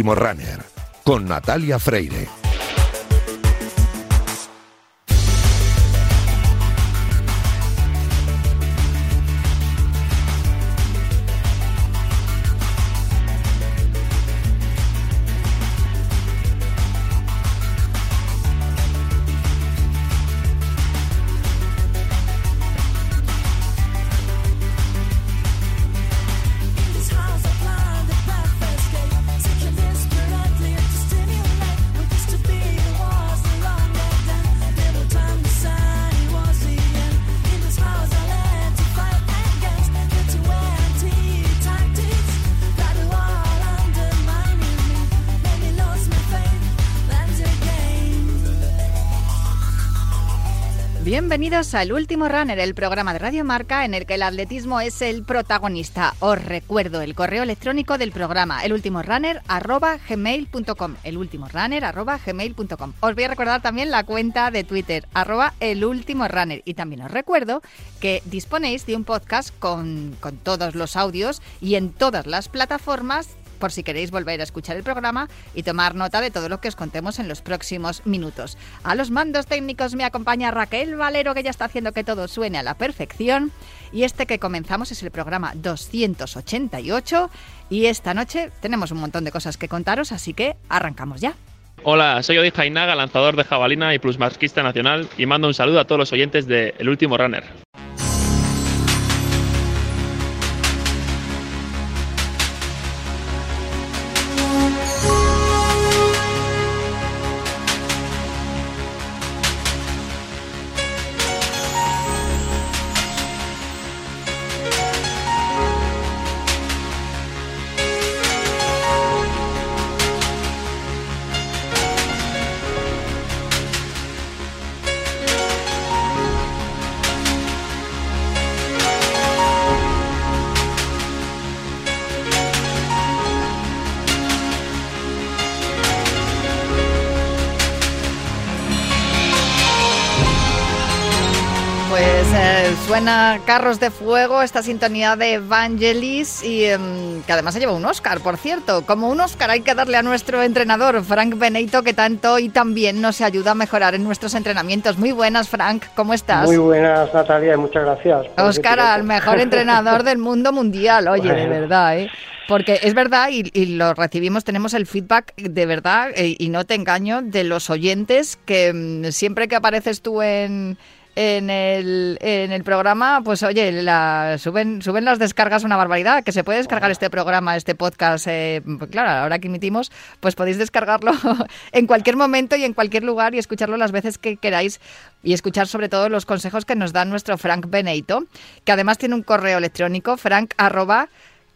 Último runner con Natalia Freire. Bienvenidos al Último Runner, el programa de Radio Marca en el que el atletismo es el protagonista. Os recuerdo el correo electrónico del programa, elultimorunner@gmail.com, elultimorunner@gmail.com. Os voy a recordar también la cuenta de Twitter arroba elultimorunner y también os recuerdo que disponéis de un podcast con, con todos los audios y en todas las plataformas por si queréis volver a escuchar el programa y tomar nota de todo lo que os contemos en los próximos minutos. A los mandos técnicos me acompaña Raquel Valero, que ya está haciendo que todo suene a la perfección. Y este que comenzamos es el programa 288. Y esta noche tenemos un montón de cosas que contaros, así que arrancamos ya. Hola, soy Odi Jainaga, lanzador de jabalina y plusmarquista nacional, y mando un saludo a todos los oyentes de El Último Runner. Suena Carros de Fuego, esta sintonía de Evangelis y em, que además se lleva un Oscar, por cierto. Como un Oscar hay que darle a nuestro entrenador, Frank Benito, que tanto y también nos ayuda a mejorar en nuestros entrenamientos. Muy buenas, Frank, ¿cómo estás? Muy buenas, Natalia, y muchas gracias. Oscar, al mejor entrenador del mundo mundial, oye, de verdad, ¿eh? Porque es verdad, y, lo recibimos, tenemos el feedback de verdad, eh, y no te engaño, de los oyentes que mm, siempre que apareces tú en en el, en el programa, pues oye, la, suben, suben las descargas una barbaridad, que se puede descargar este programa, este podcast, eh, claro, ahora que emitimos, pues podéis descargarlo en cualquier momento y en cualquier lugar y escucharlo las veces que queráis y escuchar sobre todo los consejos que nos da nuestro Frank Beneito, que además tiene un correo electrónico, frank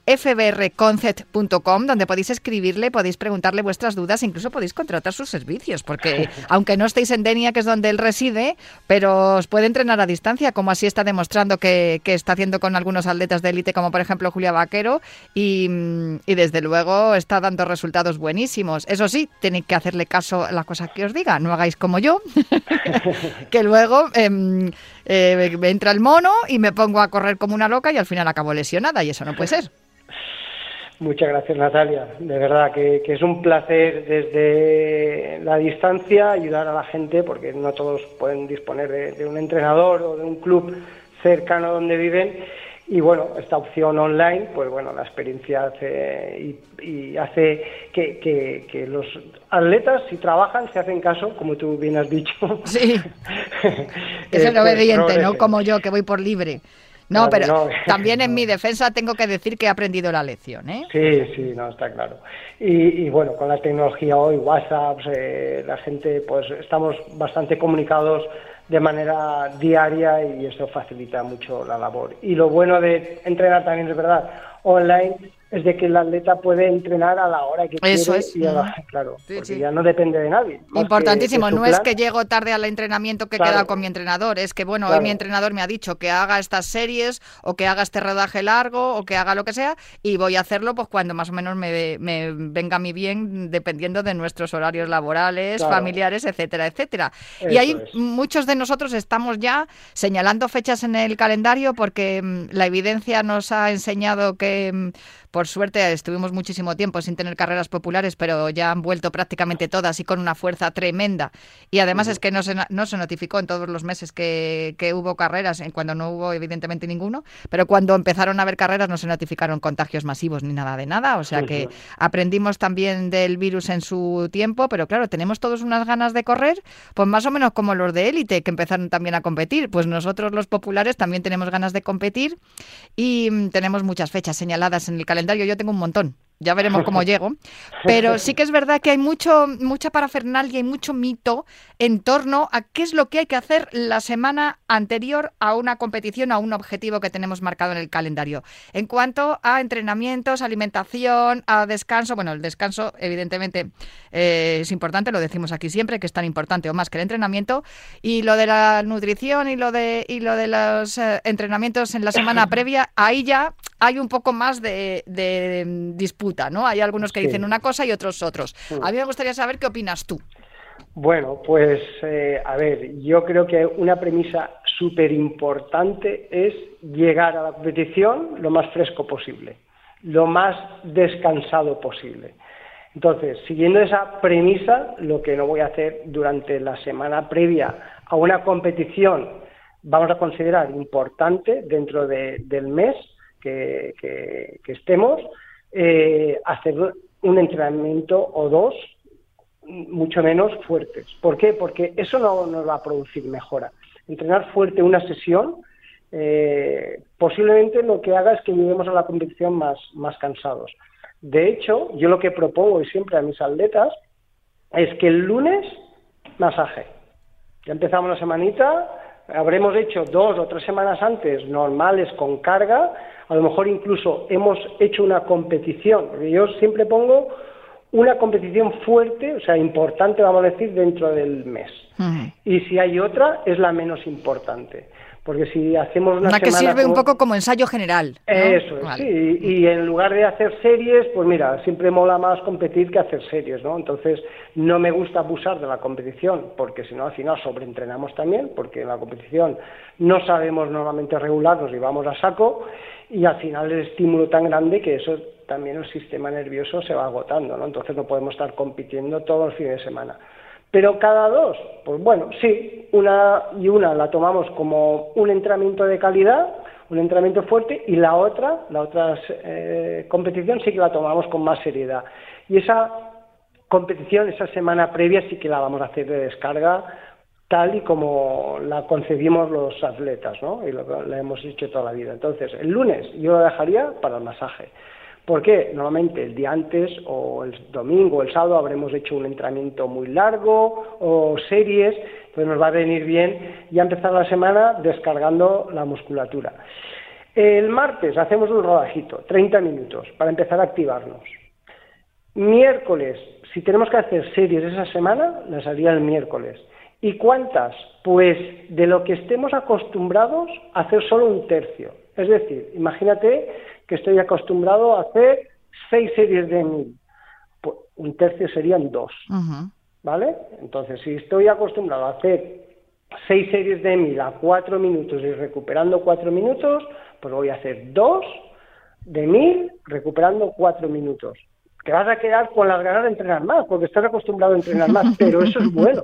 fbrconcept.com, donde podéis escribirle, podéis preguntarle vuestras dudas, incluso podéis contratar sus servicios, porque aunque no estéis en Denia, que es donde él reside, pero os puede entrenar a distancia, como así está demostrando que, está haciendo con algunos atletas de élite, como por ejemplo Julia Vaquero, y, desde luego está dando resultados buenísimos. Eso sí, tenéis que hacerle caso a la cosa que os diga, no hagáis como yo, que luego em, eh, entra el mono y me pongo a correr como una loca y al final acabo lesionada, y eso no puede ser. Muchas gracias, Natalia. De verdad que, es un placer desde la distancia ayudar a la gente, porque no todos pueden disponer de, un entrenador o de un club cercano donde viven. Y bueno, esta opción online, pues bueno, la experiencia hace y, hace que, los atletas, si trabajan, se hacen caso, como tú bien has dicho. Sí, que es el obediente, no como yo, que voy por libre. No, pero también en mi defensa tengo que decir que he aprendido la lección, ¿eh? Sí, sí, no, está claro. Y, bueno, con la tecnología hoy, WhatsApp, eh, la gente, pues estamos bastante comunicados de manera diaria y eso facilita mucho la labor. Y lo bueno de entrenar también es verdad, online es de que el atleta puede entrenar a la hora que Eso quiere. Es. Y claro, porque ya no depende de nadie. Importantísimo, no es que llego tarde al entrenamiento que he quedado con mi entrenador, es que bueno, hoy mi entrenador me ha dicho que haga estas series o que haga este rodaje largo o que haga lo que sea y voy a hacerlo pues cuando más o menos me, venga a mí bien dependiendo de nuestros horarios laborales, familiares, etcétera, etcétera. y ahí muchos de nosotros estamos ya señalando fechas en el calendario porque mm, la evidencia nos ha enseñado que mm, por suerte estuvimos muchísimo tiempo sin tener carreras populares, pero ya han vuelto prácticamente todas y con una fuerza tremenda. Y además es que no se, no se notificó en todos los meses que, que hubo carreras, cuando no hubo evidentemente ninguno, pero cuando empezaron a haber carreras no se notificaron contagios masivos ni nada de nada. O sea que aprendimos también del virus en su tiempo, pero claro, tenemos todos unas ganas de correr, pues más o menos como los de élite que empezaron también a competir. Pues nosotros los populares también tenemos ganas de competir y mm, tenemos muchas fechas señaladas en el calendario. Yo tengo un montón ya veremos cómo llego. Pero sí que es verdad que hay mucho, mucha parafernalia y mucho mito en torno a qué es lo que hay que hacer la semana anterior a una competición, a un objetivo que tenemos marcado en el calendario. En cuanto a entrenamientos, alimentación, a descanso, bueno, el descanso evidentemente eh, es importante, lo decimos aquí siempre, que es tan importante o más que el entrenamiento, y lo de la nutrición y lo de, y lo de los eh, entrenamientos en la semana previa, ahí ya hay un poco más de, de disputa, ¿no? Hay algunos que dicen una cosa y otros otros. A mí me gustaría saber qué opinas tú. Bueno, pues eh, a ver, yo creo que una premisa súper importante es llegar a la competición lo más fresco posible, lo más descansado posible. Entonces, siguiendo esa premisa, lo que no voy a hacer durante la semana previa a una competición, vamos a considerar importante dentro del mes que, estemos, eh, hacer un entrenamiento o dos mucho menos fuertes. ¿Por qué? Porque eso no nos va a producir mejora. Entrenar fuerte una sesión eh, posiblemente lo que haga es que lleguemos a la competición más, más cansados. De hecho, yo lo que propongo y siempre a mis atletas es que el lunes masaje. Ya empezamos la semanita, habremos hecho dos o tres semanas antes normales con carga, a lo mejor incluso hemos hecho una competición, porque yo siempre pongo una competición fuerte, o sea, importante, vamos a decir, dentro del mes. Y si hay otra, es la menos importante. Porque si hacemos una, una que sirve un poco como ensayo general. Eso es, sí. Y, en lugar de hacer series, pues mira, siempre mola más competir que hacer series, ¿no? Entonces, no me gusta abusar de la competición, porque si no, al final sobreentrenamos también, porque en la competición no sabemos normalmente regularnos y vamos a saco, y al final el estímulo tan grande que eso también el sistema nervioso se va agotando, ¿no? Entonces no podemos estar compitiendo todos los fines de semana. Pero cada dos, pues bueno, sí, una y una la tomamos como un entrenamiento de calidad, un entrenamiento fuerte, y la otra, la otra eh, competición sí que la tomamos con más seriedad. Y esa competición, esa semana previa sí que la vamos a hacer de descarga tal y como la concebimos los atletas, ¿no? Y lo la hemos hecho toda la vida. Entonces, el lunes yo lo dejaría para el masaje. ¿Por qué? Normalmente el día antes o el domingo o el sábado habremos hecho un entrenamiento muy largo o series, pues nos va a venir bien ya empezar la semana descargando la musculatura. El martes hacemos un rodajito, 30 minutos, para empezar a activarnos. Miércoles, si tenemos que hacer series esa semana, las haría el miércoles. ¿Y cuántas? Pues de lo que estemos acostumbrados a hacer solo un tercio. Es decir, imagínate que estoy acostumbrado a hacer seis series de mil. Pues un tercio serían dos. ¿Vale? Entonces, si estoy acostumbrado a hacer seis series de mil a cuatro minutos y recuperando cuatro minutos, pues voy a hacer dos de mil recuperando cuatro minutos. Te vas a quedar con las ganas de entrenar más, porque estás acostumbrado a entrenar más, pero eso es bueno.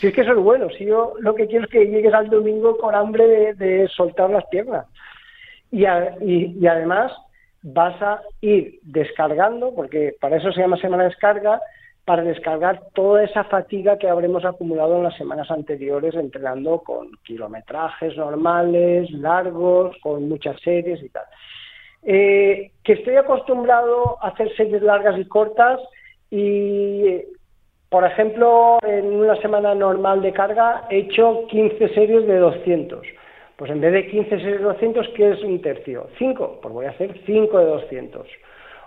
Si es que eso es bueno, si yo lo que quiero es que llegues al domingo con hambre de soltar las piernas y, y, además vas a ir descargando, porque para eso se llama semana de descarga, para descargar toda esa fatiga que habremos acumulado en las semanas anteriores entrenando con kilometrajes normales, largos, con muchas series y tal. Eh, que estoy acostumbrado a hacer series largas y cortas y, por ejemplo, en una semana normal de carga he hecho 15 series de 200 pues en vez de 15 series de 200, ¿qué es un tercio? 5, pues voy a hacer 5 de 200.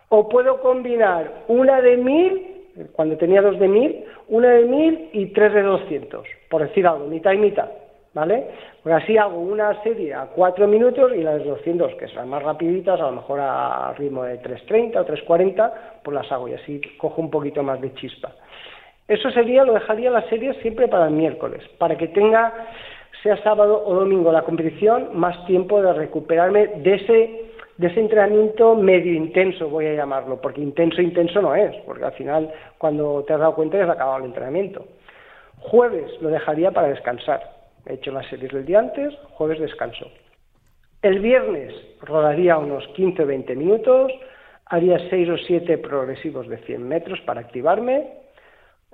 O puedo combinar una de 1000, cuando tenía dos de 1000, una de 1000 y tres de 200, por decir algo, mitad y mitad, ¿vale? Pues así hago una serie a 4 minutos y las de 200, que son más rapiditas, a lo mejor a ritmo de 3.30 o 3.40, pues las hago y así cojo un poquito más de chispa. Eso sería, lo dejaría la serie siempre para el miércoles, para que tenga sea sábado o domingo la competición, más tiempo de recuperarme de ese de ese entrenamiento medio intenso, voy a llamarlo, porque intenso, intenso no es, porque al final cuando te has dado cuenta ya has acabado el entrenamiento. Jueves lo dejaría para descansar. He hecho las series del día antes, jueves descanso. El viernes rodaría unos 15 o 20 minutos, haría 6 o 7 progresivos de 100 metros para activarme,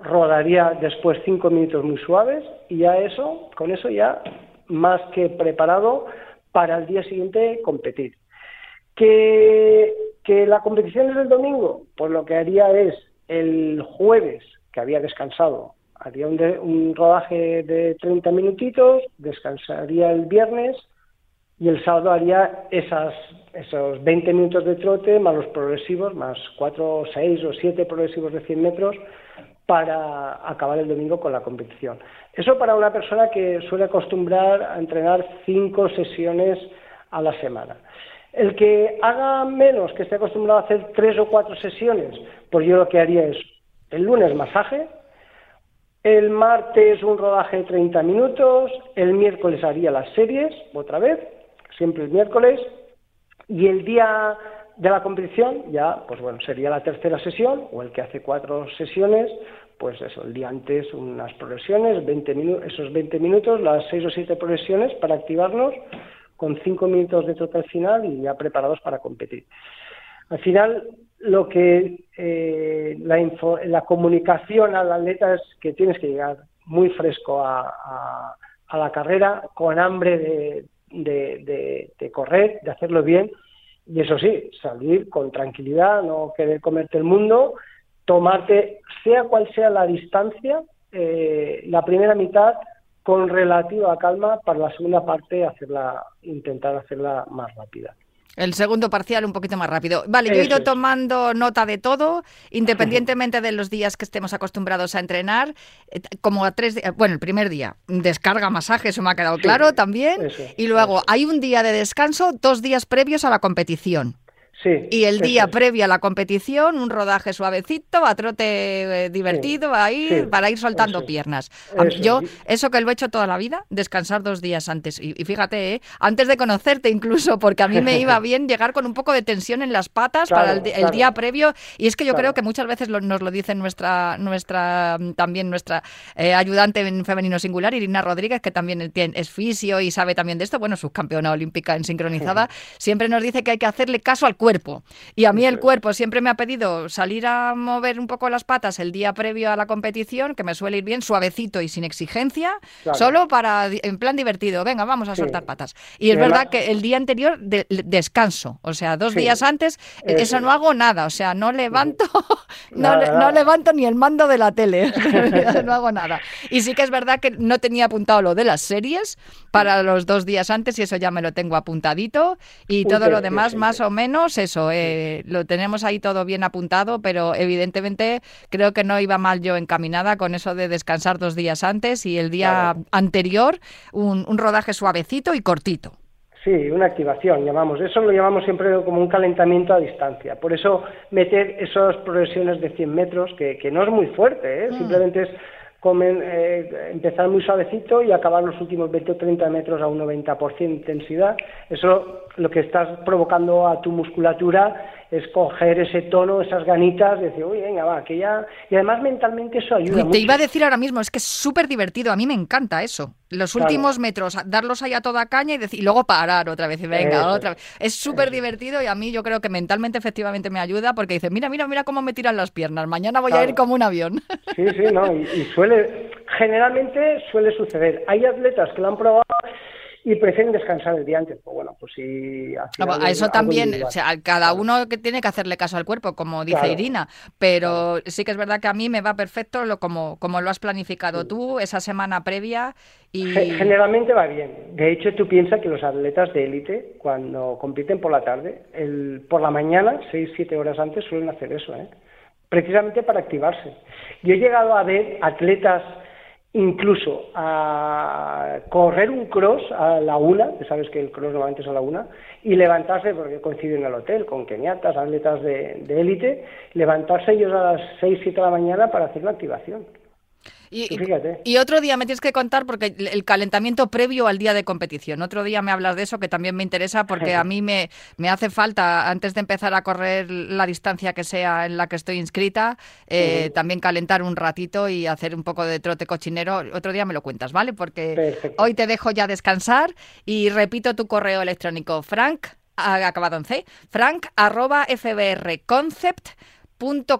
rodaría después 5 minutos muy suaves y ya eso, con eso ya más que preparado para el día siguiente competir. Que, que la competición es el domingo, pues lo que haría es el jueves, que había descansado, haría un, un rodaje de 30 minutitos, descansaría el viernes y el sábado haría esas, esos 20 minutos de trote más los progresivos, más 4, 6 o 7 progresivos de 100 metros para acabar el domingo con la competición. Eso para una persona que suele acostumbrar a entrenar 5 sesiones a la semana. El que haga menos, que esté acostumbrado a hacer 3 o 4 sesiones, pues yo lo que haría es el lunes masaje, el martes un rodaje de 30 minutos, el miércoles haría las series, otra vez, siempre el miércoles, y el día de la competición ya, pues bueno, sería la tercera sesión, o el que hace cuatro sesiones, pues eso, el día antes unas progresiones, 20 esos 20 minutos, las seis o siete progresiones para activarnos, con cinco minutos de total final y ya preparados para competir. Al final, lo que eh, la, comunicación al atleta es que tienes que llegar muy fresco a la carrera, con hambre de, de, correr, de hacerlo bien, y eso sí, salir con tranquilidad, no querer comerte el mundo, tomarte, sea cual sea la distancia, eh, la primera mitad con relativa calma para la segunda parte hacerla, intentar hacerla más rápida. El segundo parcial un poquito más rápido. Vale, yo he ido tomando nota de todo, independientemente de los días que estemos acostumbrados a entrenar, eh, como a tres días, bueno, el primer día, descarga masaje, eso me ha quedado claro también, y luego hay un día de descanso, dos días previos a la competición y el día previo a la competición, un rodaje suavecito, a trote eh, divertido, ahí, para ir soltando piernas. Yo, eso que lo he hecho toda la vida, descansar dos días antes. Y, fíjate, ¿eh? antes de conocerte incluso, porque a mí me iba bien llegar con un poco de tensión en las patas para el, día previo. Y es que yo creo que muchas veces nos lo dice nuestra, nuestra también nuestra eh, ayudante en femenino singular, Irina Rodríguez, que también es fisio y sabe también de esto, bueno, subcampeona olímpica en sincronizada, siempre nos dice que hay que hacerle caso al cuerpo cuerpo. Y a mí el cuerpo siempre me ha pedido salir a mover un poco las patas el día previo a la competición, que me suele ir bien suavecito y sin exigencia, solo para, en plan divertido, venga, vamos a soltar patas. Y es verdad que el día anterior de, descanso, o sea, dos días antes, eso, no hago nada, o sea, no levanto, no, levanto ni el mando de la tele, no hago nada. Y sí que es verdad que no tenía apuntado lo de las series para los dos días antes y eso ya me lo tengo apuntadito. Y todo lo demás más o menos eso, eh, lo tenemos ahí todo bien apuntado, pero evidentemente creo que no iba mal yo encaminada con eso de descansar dos días antes y el día anterior un, rodaje suavecito y cortito. Sí, una activación, llamamos. Eso lo llamamos siempre como un calentamiento a distancia. Por eso meter esas progresiones de 100 metros, que, no es muy fuerte, ¿eh? Mm. simplemente es comen, eh, empezar muy suavecito y acabar los últimos 20 o 30 metros a un 90% de intensidad. Eso lo que estás provocando a tu musculatura es coger ese tono, esas ganitas, de decir, uy, venga, va, que ya... Y además mentalmente eso ayuda Te iba a decir ahora mismo, es que es súper divertido, a mí me encanta eso. Los últimos metros, darlos ahí a toda caña y, decir, y luego parar otra vez y venga, otra vez. Es súper divertido y a mí yo creo que mentalmente efectivamente me ayuda porque dice, mira, mira, mira cómo me tiran las piernas, mañana voy a ir como un avión. Sí, sí, no, y suele, generalmente suele suceder. Hay atletas que lo han probado y prefieren descansar el día antes. Pues bueno, pues sí. a eso también, o sea, cada uno que tiene que hacerle caso al cuerpo, como dice Irina, pero sí que es verdad que a mí me va perfecto lo como, como lo has planificado tú esa semana previa y generalmente va bien. De hecho, tú piensas que los atletas de élite cuando compiten por la tarde, el por la mañana, 6 7 horas antes suelen hacer eso, ¿eh? Precisamente para activarse. Yo he llegado a ver atletas incluso a correr un cross a la una, que sabes que el cross normalmente es a la una, y levantarse, porque coincide en el hotel con keniatas, atletas de élite, levantarse ellos a las seis, siete de la mañana para hacer la activación. Y, otro día me tienes que contar porque el calentamiento previo al día de competición. Otro día me hablas de eso que también me interesa porque a mí me, me hace falta, antes de empezar a correr la distancia que sea en la que estoy inscrita, eh, también calentar un ratito y hacer un poco de trote cochinero. Otro día me lo cuentas, ¿vale? Porque hoy te dejo ya descansar y repito tu correo electrónico, frank, acabado en C, frank arroba fbrconcept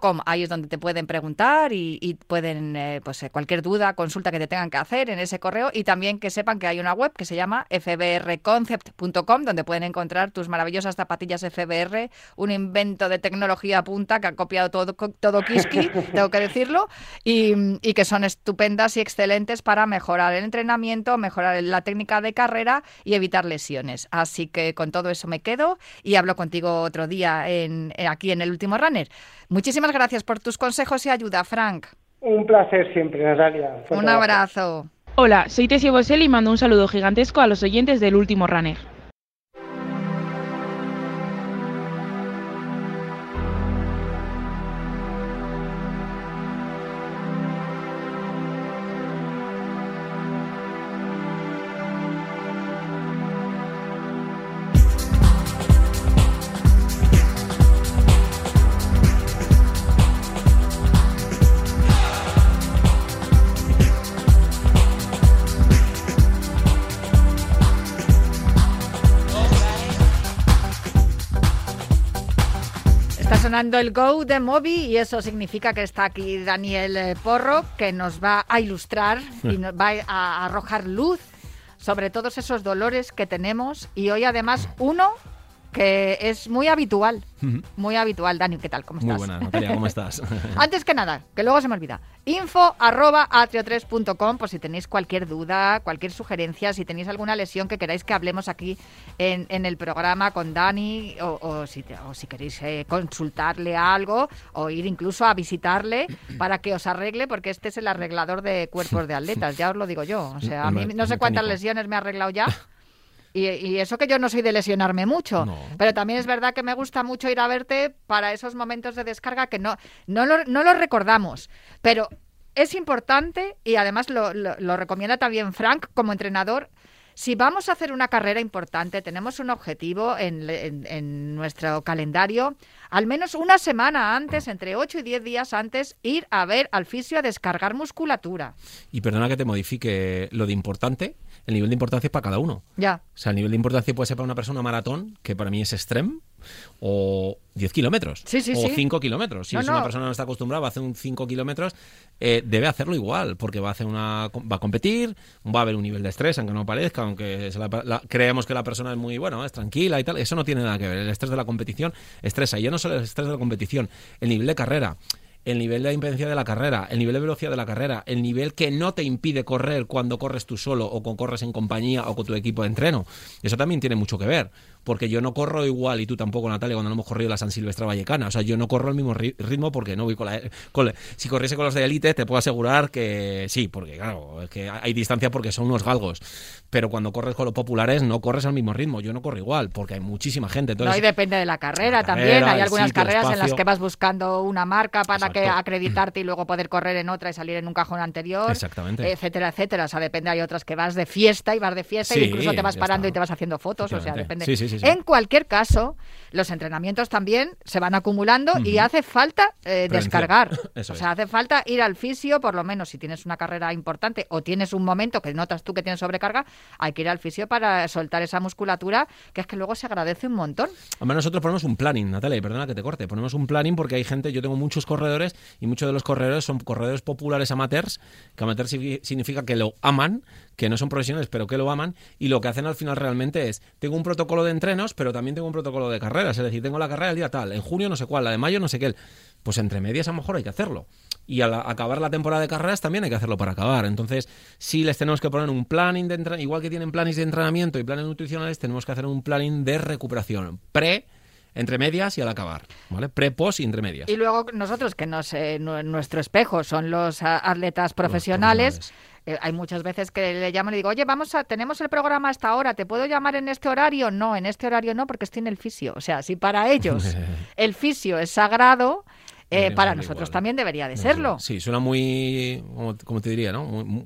Com. Ahí es donde te pueden preguntar y, pueden, eh, pues eh, cualquier duda, consulta que te tengan que hacer en ese correo y también que sepan que hay una web que se llama fbrconcept.com donde pueden encontrar tus maravillosas zapatillas FBR, un invento de tecnología punta que ha copiado todo, todo Kiski, tengo que decirlo, y, y que son estupendas y excelentes para mejorar el entrenamiento, mejorar la técnica de carrera y evitar lesiones. Así que con todo eso me quedo y hablo contigo otro día en, aquí en el último runner. Muchísimas gracias por tus consejos y ayuda, Frank. Un placer siempre, Natalia. Un abrazo. Hola, soy Tessie Bosel y mando un saludo gigantesco a los oyentes del último runner. Sonando el Go de Moby y eso significa que está aquí Daniel eh, Porro que nos va a ilustrar y nos va a arrojar luz sobre todos esos dolores que tenemos y hoy además uno que es muy habitual, muy habitual. Dani, ¿qué tal? ¿Cómo estás? Muy buena, Natalia, ¿cómo estás? Antes que nada, que luego se me olvida, info arroba atrio3.com por si tenéis cualquier duda, cualquier sugerencia, si tenéis alguna lesión que queráis que hablemos aquí en, en el programa con Dani o, si, o si, queréis eh, consultarle algo o ir incluso a visitarle para que os arregle, porque este es el arreglador de cuerpos de atletas, ya os lo digo yo. O sea, a mí no sé cuántas lesiones me ha arreglado ya. Y, eso que yo no soy de lesionarme mucho, pero también es verdad que me gusta mucho ir a verte para esos momentos de descarga que no, no, lo, no lo recordamos, pero es importante y además lo, lo, recomienda también Frank como entrenador. Si vamos a hacer una carrera importante, tenemos un objetivo en, en, nuestro calendario, al menos una semana antes, entre 8 y 10 días antes, ir a ver al fisio a descargar musculatura. Y perdona que te modifique lo de importante, el nivel de importancia es para cada uno. Ya. O sea, el nivel de importancia puede ser para una persona maratón, que para mí es extreme, o 10 kilómetros, sí, sí, o 5 kilómetros. Si es una persona que no está acostumbrada a hacer un 5 kilómetros, eh, debe hacerlo igual, porque va a hacer una va a competir, va a haber un nivel de estrés, aunque no parezca, aunque creemos que la persona es muy, bueno, es tranquila y tal, eso no tiene nada que ver. El estrés de la competición estresa, y ya no solo el estrés de la competición, el nivel de carrera el nivel de impedencia de la carrera, el nivel de velocidad de la carrera, el nivel que no te impide correr cuando corres tú solo o corres en compañía o con tu equipo de entreno. Eso también tiene mucho que ver porque yo no corro igual y tú tampoco, Natalia, cuando no hemos corrido la San Silvestre Vallecana. O sea, yo no corro al mismo ritmo porque no voy con la, Si corriese con los de élite, te puedo asegurar que sí, porque claro, es que hay distancia porque son unos galgos. Pero cuando corres con los populares, no corres al mismo ritmo. Yo no corro igual porque hay muchísima gente. Entonces, no, y depende de la carrera, también. Hay algunas carreras en las que vas buscando una marca para que acreditarte y luego poder correr en otra y salir en un cajón anterior. Exactamente. Etcétera, etcétera. O sea, depende. Hay otras que vas de fiesta y vas de fiesta y incluso te vas parando y te vas haciendo fotos. O sea, depende. Sí, sí, en cualquier caso, los entrenamientos también se van acumulando y hace falta eh, descargar. o sea, hace falta ir al fisio, por lo menos si tienes una carrera importante o tienes un momento que notas tú que tienes sobrecarga, hay que ir al fisio para soltar esa musculatura, que es que luego se agradece un montón. Además, nosotros ponemos un planning, Natalia, y perdona que te corte, ponemos un planning porque hay gente, yo tengo muchos corredores y muchos de los corredores son corredores populares amateurs, que amateurs significa que lo aman, que no son profesionales, pero que lo aman, y lo que hacen al final realmente es, tengo un protocolo de entrenos, pero también tengo un protocolo de carreras, es decir, tengo la carrera el día tal, en junio no sé cuál, la de mayo no sé qué, pues entre medias a lo mejor hay que hacerlo. Y al acabar la temporada de carreras también hay que hacerlo para acabar. Entonces, si les tenemos que poner un planning de entrenamiento, igual que tienen planes de entrenamiento y planes nutricionales, tenemos que hacer un planning de recuperación pre entre medias y al acabar, ¿vale? Pre, post y entre medias. Y luego nosotros, que nos, eh, nuestro espejo son los atletas profesionales, eh, hay muchas veces que le llaman y digo, oye, vamos a, tenemos el programa hasta ahora, ¿te puedo llamar en este horario? No, en este horario no, porque estoy en el fisio. O sea, si para ellos el fisio es sagrado, eh, para nosotros también debería de serlo. Sí, suena muy, como, te diría, ¿no?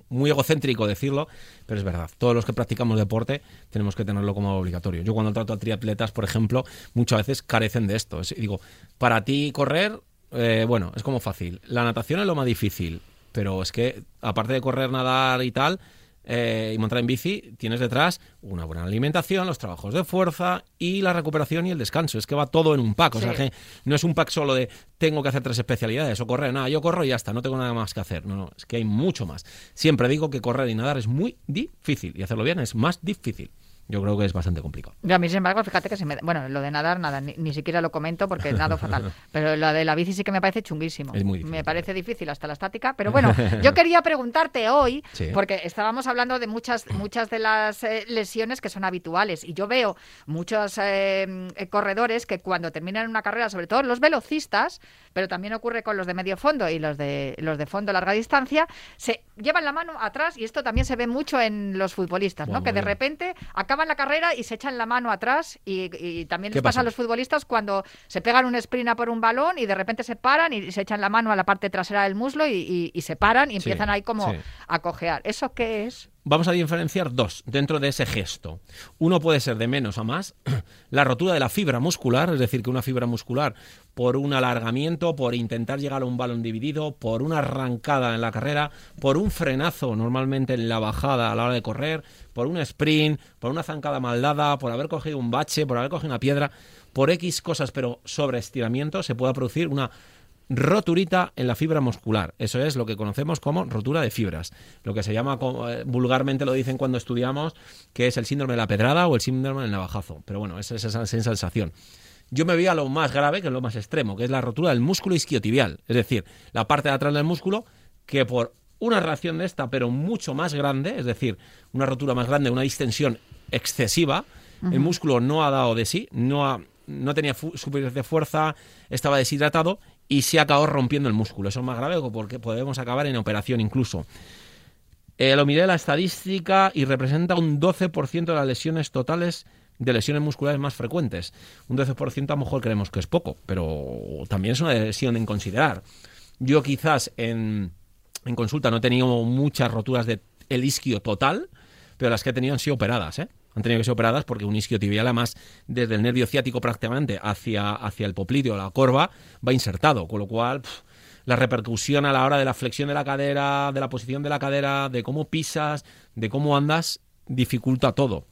Muy, egocéntrico decirlo, pero es verdad. Todos los que practicamos deporte tenemos que tenerlo como obligatorio. Yo cuando trato a triatletas, por ejemplo, muchas veces carecen de esto. digo, para ti correr, eh, bueno, es como fácil. La natación es lo más difícil, pero es que aparte de correr, nadar y tal, eh, y montar en bici, tienes detrás una buena alimentación, los trabajos de fuerza y la recuperación y el descanso. Es que va todo en un pack. O sea, que no es un pack solo de tengo que hacer tres especialidades o correr. Nada, yo corro y ya está, no tengo nada más que hacer. No, no, es que hay mucho más. Siempre digo que correr y nadar es muy difícil y hacerlo bien es más difícil yo creo que es bastante complicado. a mí, sin embargo, fíjate que se me... Bueno, lo de nadar, nada, ni, siquiera lo comento porque nado fatal. Pero lo de la bici sí que me parece chunguísimo. Es muy difícil. Me parece difícil hasta la estática. Pero bueno, yo quería preguntarte hoy, porque estábamos hablando de muchas, muchas de las eh, lesiones que son habituales. Y yo veo muchos eh, eh, corredores que cuando terminan una carrera, sobre todo los velocistas, pero también ocurre con los de medio fondo y los de, los de fondo larga distancia, se llevan la mano atrás y esto también se ve mucho en los futbolistas, ¿no? que de repente acaban la carrera y se echan la mano atrás y, también les pasa? a los futbolistas cuando se pegan un sprint a por un balón y de repente se paran y se echan la mano a la parte trasera del muslo y, se paran y empiezan ahí como a cojear. ¿Eso qué es? Vamos a diferenciar dos dentro de ese gesto. Uno puede ser de menos a más, la rotura de la fibra muscular, es decir, que una fibra muscular por un alargamiento, por intentar llegar a un balón dividido, por una arrancada en la carrera, por un frenazo normalmente en la bajada a la hora de correr, por un sprint, por una zancada maldada, por haber cogido un bache, por haber cogido una piedra, por X cosas, pero sobre estiramiento se puede producir una roturita en la fibra muscular. Eso es lo que conocemos como rotura de fibras. Lo que se llama, eh, vulgarmente lo dicen cuando estudiamos, que es el síndrome de la pedrada o el síndrome del navajazo. Pero bueno, esa es esa sensación. Yo me voy a lo más grave, que es lo más extremo, que es la rotura del músculo isquiotibial. Es decir, la parte de atrás del músculo que por una reacción de esta, pero mucho más grande, es decir, una rotura más grande, una distensión excesiva, el músculo no ha dado de sí, no, ha, no tenía suficiente fuerza, estaba deshidratado y se acabó rompiendo el músculo. Eso es más grave porque podemos acabar en operación incluso. Eh, lo miré la estadística y representa un 12% de las lesiones totales de lesiones musculares más frecuentes. Un 12% a lo mejor creemos que es poco, pero también es una lesión en considerar. Yo quizás en, en consulta no he tenido muchas roturas de el isquio total, pero las que he tenido han sido operadas, ¿eh? Han tenido que ser operadas porque un isquiotibial, además, desde el nervio ciático prácticamente hacia, hacia el popliteo, la corva, va insertado, con lo cual la repercusión a la hora de la flexión de la cadera, de la posición de la cadera, de cómo pisas, de cómo andas, dificulta todo.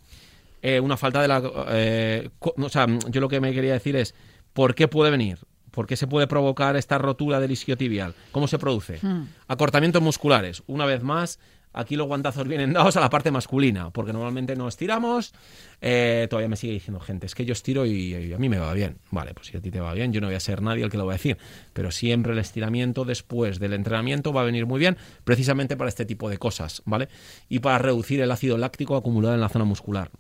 Eh, una falta de la... Eh, o sea, yo lo que me quería decir es, ¿por qué puede venir? ¿Por qué se puede provocar esta rotura del isquiotibial? ¿Cómo se produce? Hmm. Acortamientos musculares. Una vez más, Aquí los guantazos vienen dados a la parte masculina, porque normalmente no estiramos. Eh, todavía me sigue diciendo gente, es que yo estiro y, a mí me va bien. Vale, pues si a ti te va bien, yo no voy a ser nadie el que lo va a decir. Pero siempre el estiramiento después del entrenamiento va a venir muy bien, precisamente para este tipo de cosas, ¿vale? Y para reducir el ácido láctico acumulado en la zona muscular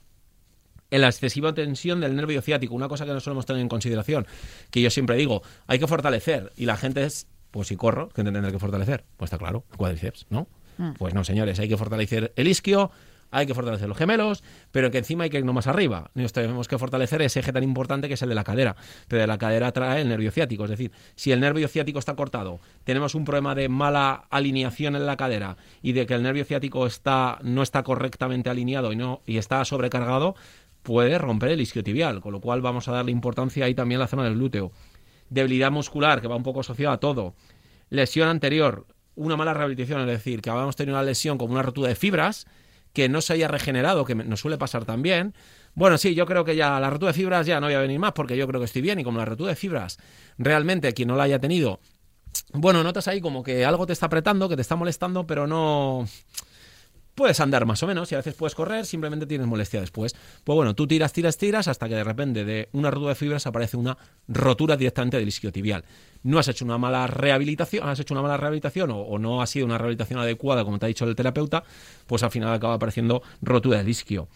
en la excesiva tensión del nervio ciático, una cosa que no solemos tener en consideración, que yo siempre digo, hay que fortalecer, y la gente es, pues si corro, que tendré que fortalecer, pues está claro, cuádriceps, ¿no? Mm. Pues no, señores, hay que fortalecer el isquio, hay que fortalecer los gemelos, pero que encima hay que ir no más arriba. Nos tenemos que fortalecer ese eje tan importante que es el de la cadera. Pero de la cadera trae el nervio ciático. Es decir, si el nervio ciático está cortado, tenemos un problema de mala alineación en la cadera y de que el nervio ciático está, no está correctamente alineado y, no, y está sobrecargado, puede romper el isquiotibial. Con lo cual vamos a darle importancia ahí también a la zona del glúteo. Debilidad muscular, que va un poco asociada a todo. Lesión anterior, una mala rehabilitación, es decir, que habíamos tenido una lesión como una rotura de fibras, que no se haya regenerado, que nos suele pasar también. Bueno, sí, yo creo que ya la rotura de fibras ya no voy a venir más porque yo creo que estoy bien y como la rotura de fibras, realmente quien no la haya tenido, bueno, notas ahí como que algo te está apretando, que te está molestando, pero no puedes andar más o menos y a veces puedes correr, simplemente tienes molestia después. Pues bueno, tú tiras, tiras, tiras hasta que de repente de una rotura de fibras aparece una rotura directamente del isquiotibial. No has hecho una mala rehabilitación, has hecho una mala rehabilitación o, no ha sido una rehabilitación adecuada, como te ha dicho el terapeuta, pues al final acaba apareciendo rotura del isquio.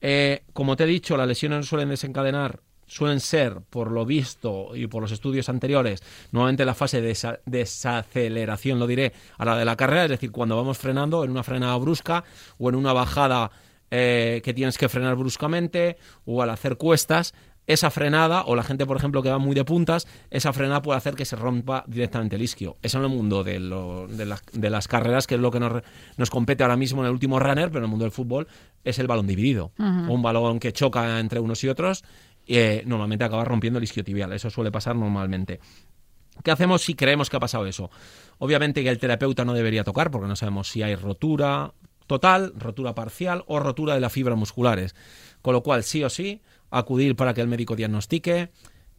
Eh, como te he dicho, las lesiones suelen desencadenar suelen ser, por lo visto y por los estudios anteriores, nuevamente la fase de desaceleración, lo diré, a la de la carrera, es decir, cuando vamos frenando en una frenada brusca o en una bajada eh, que tienes que frenar bruscamente o al hacer cuestas, esa frenada, o la gente, por ejemplo, que va muy de puntas, esa frenada puede hacer que se rompa directamente el isquio. Eso en el mundo de, de, las carreras, que es lo que nos, nos, compete ahora mismo en el último runner, pero en el mundo del fútbol es el balón dividido. Un balón que choca entre unos y otros, eh, normalmente acaba rompiendo el isquio tibial. Eso suele pasar normalmente. ¿Qué hacemos si creemos que ha pasado eso? Obviamente que el terapeuta no debería tocar porque no sabemos si hay rotura total, rotura parcial o rotura de las fibras musculares. Con lo cual, sí o sí, acudir para que el médico diagnostique,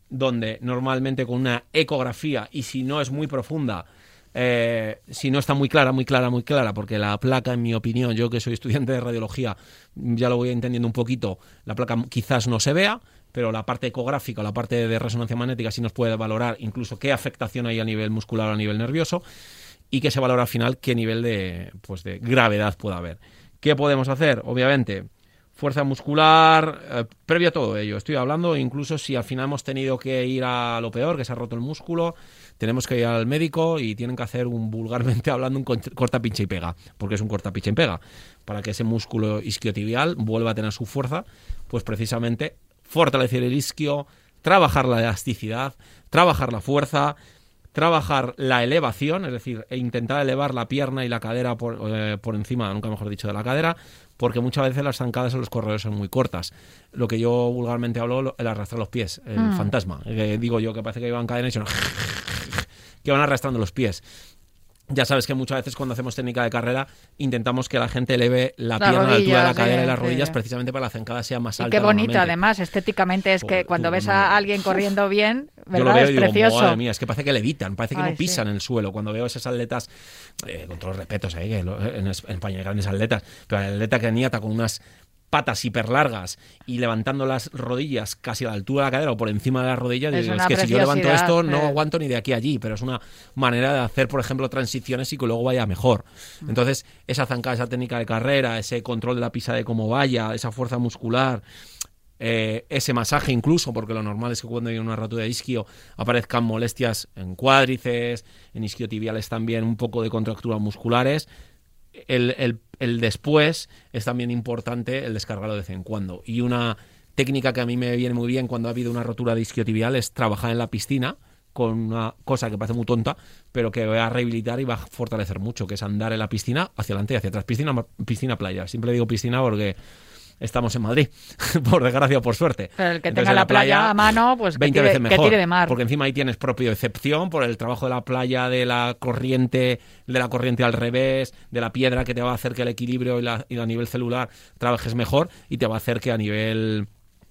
donde normalmente con una ecografía, y si no es muy profunda, eh, si no está muy clara, muy clara, muy clara, porque la placa, en mi opinión, yo que soy estudiante de radiología, ya lo voy entendiendo un poquito, la placa quizás no se vea, pero la parte ecográfica, la parte de resonancia magnética sí nos puede valorar incluso qué afectación hay a nivel muscular o a nivel nervioso y que se valora al final qué nivel de, pues de gravedad puede haber. ¿Qué podemos hacer? Obviamente, fuerza muscular, eh, previo a todo ello. Estoy hablando incluso si al final hemos tenido que ir a lo peor, que se ha roto el músculo, tenemos que ir al médico y tienen que hacer un vulgarmente hablando un corta pinche y pega, porque es un corta pinche y pega, para que ese músculo isquiotibial vuelva a tener su fuerza, pues precisamente fortalecer el isquio, trabajar la elasticidad, trabajar la fuerza, trabajar la elevación, es decir, e intentar elevar la pierna y la cadera por, eh, por, encima, nunca mejor dicho, de la cadera, porque muchas veces las zancadas en los corredores son muy cortas. Lo que yo vulgarmente hablo, el arrastrar los pies, el mm. fantasma. digo yo que parece que iban cadenas y que van arrastrando los pies ya sabes que muchas veces cuando hacemos técnica de carrera intentamos que la gente eleve la, pierna a la altura de la cadera y las rodillas precisamente para que la zancada sea más alta. Y qué bonito además, estéticamente es que cuando ves a alguien corriendo bien, ¿verdad? es precioso. Madre mía, es que parece que levitan, parece que no pisan en el suelo. Cuando veo esas atletas, eh, con todos los respetos, eh, en, España hay grandes atletas, pero el atleta que niata con unas patas hiper largas y levantando las rodillas casi a la altura de la cadera o por encima de las rodillas, es, que si yo levanto esto no aguanto ni de aquí a allí, pero es una manera de hacer, por ejemplo, transiciones y que luego vaya mejor. Mm. Entonces, esa zancada, esa técnica de carrera, ese control de la pisa de cómo vaya, esa fuerza muscular, eh, ese masaje incluso, porque lo normal es que cuando hay una rotura de isquio aparezcan molestias en cuádrices, en isquiotibiales también, un poco de contracturas musculares. El, el el después es también importante el descargarlo de vez en cuando. Y una técnica que a mí me viene muy bien cuando ha habido una rotura de isquiotibial es trabajar en la piscina con una cosa que parece muy tonta, pero que va a rehabilitar y va a fortalecer mucho, que es andar en la piscina hacia adelante y hacia atrás. Piscina, piscina, playa. Siempre digo piscina porque estamos en Madrid, por desgracia o por suerte. Pero el que tenga la playa, a mano, pues 20 que, tire, veces mejor, de mar. Porque encima ahí tienes propio excepción por el trabajo de la playa, de la corriente, de la corriente al revés, de la piedra que te va a hacer que el equilibrio y, la, y a nivel celular trabajes mejor y te va a hacer que a nivel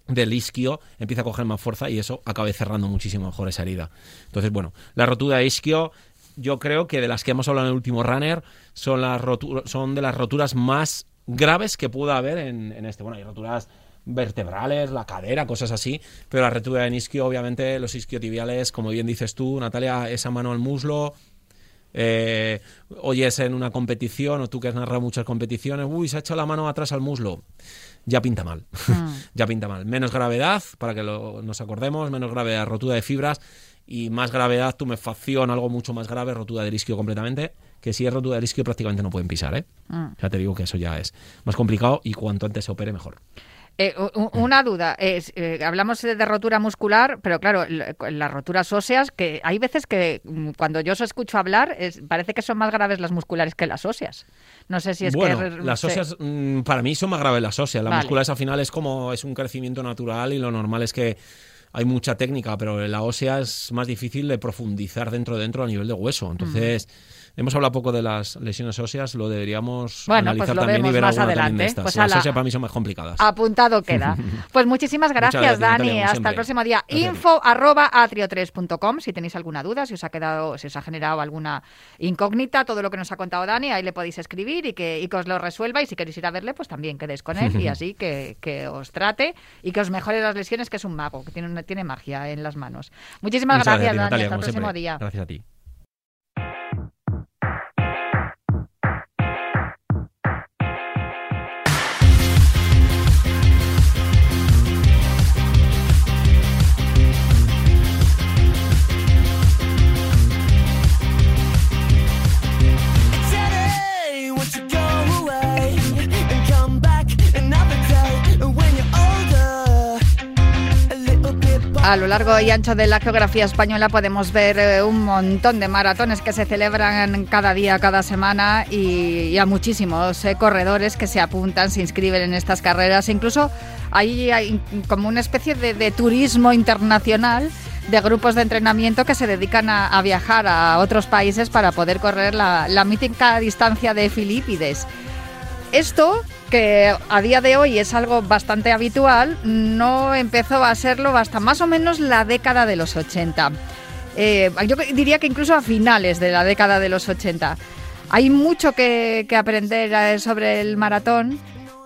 del isquio empiece a coger más fuerza y eso acabe cerrando muchísimo mejor esa herida. Entonces, bueno, la rotura de isquio yo creo que de las que hemos hablado en el último runner son las son de las roturas más graves que pueda haber en, este. Bueno, hay roturas vertebrales, la cadera, cosas así, pero la rotura de isquio, obviamente, los isquiotibiales, como bien dices tú, Natalia, esa mano al muslo, eh, oyes en una competición o tú que has narrado muchas competiciones, uy, se ha echado la mano atrás al muslo. Ya pinta mal, mm. ya pinta mal. Menos gravedad, para que nos acordemos, menos gravedad, rotura de fibras y más gravedad, tumefacción, algo mucho más grave, rotura del isquio completamente que si es rotura de isquio prácticamente no pueden pisar. ¿eh? Mm. Ya te digo que eso ya es más complicado y cuanto antes se opere mejor. Eh, una duda, eh, hablamos de rotura muscular, pero claro, las roturas óseas, que hay veces que mm, cuando yo os escucho hablar, es, parece que son más graves las musculares que las óseas. No sé si es bueno, que... las óseas, mm, para mí son más graves las óseas. Las musculares al final es como, es un crecimiento natural y lo normal es que hay mucha técnica, pero la ósea es más difícil de profundizar dentro dentro a nivel de hueso. Entonces... Hemos hablado poco de las lesiones óseas, lo deberíamos pues analizar también y ver más adelante. estas. Pues las óseas para mí son más complicadas. Apuntado queda. Pues muchísimas gracias, Dani. Hasta el próximo día. Info arroba atrio3.com si tenéis alguna duda, si os ha quedado, si os ha generado alguna incógnita, todo lo que nos ha contado Dani, ahí le podéis escribir y que, y que os lo resuelva. Y si queréis ir a verle, pues también quedéis con él y así que, que os trate y que os mejore las lesiones, que es un mago, que tiene, tiene magia en las manos. Muchísimas gracias, Dani. Hasta el próximo día. Gracias a ti. A lo largo y ancho de la geografía española podemos ver eh, un montón de maratones que se celebran cada día, cada semana y, a muchísimos eh, corredores que se apuntan, se inscriben en estas carreras. Incluso hay, como una especie de, turismo internacional de grupos de entrenamiento que se dedican a, viajar a otros países para poder correr la, la mítica distancia de Filipides. Esto que a día de hoy es algo bastante habitual, no empezó a serlo hasta más o menos la década de los 80. Eh, yo diría que incluso a finales de la década de los 80. Hay mucho que, aprender eh, sobre el maratón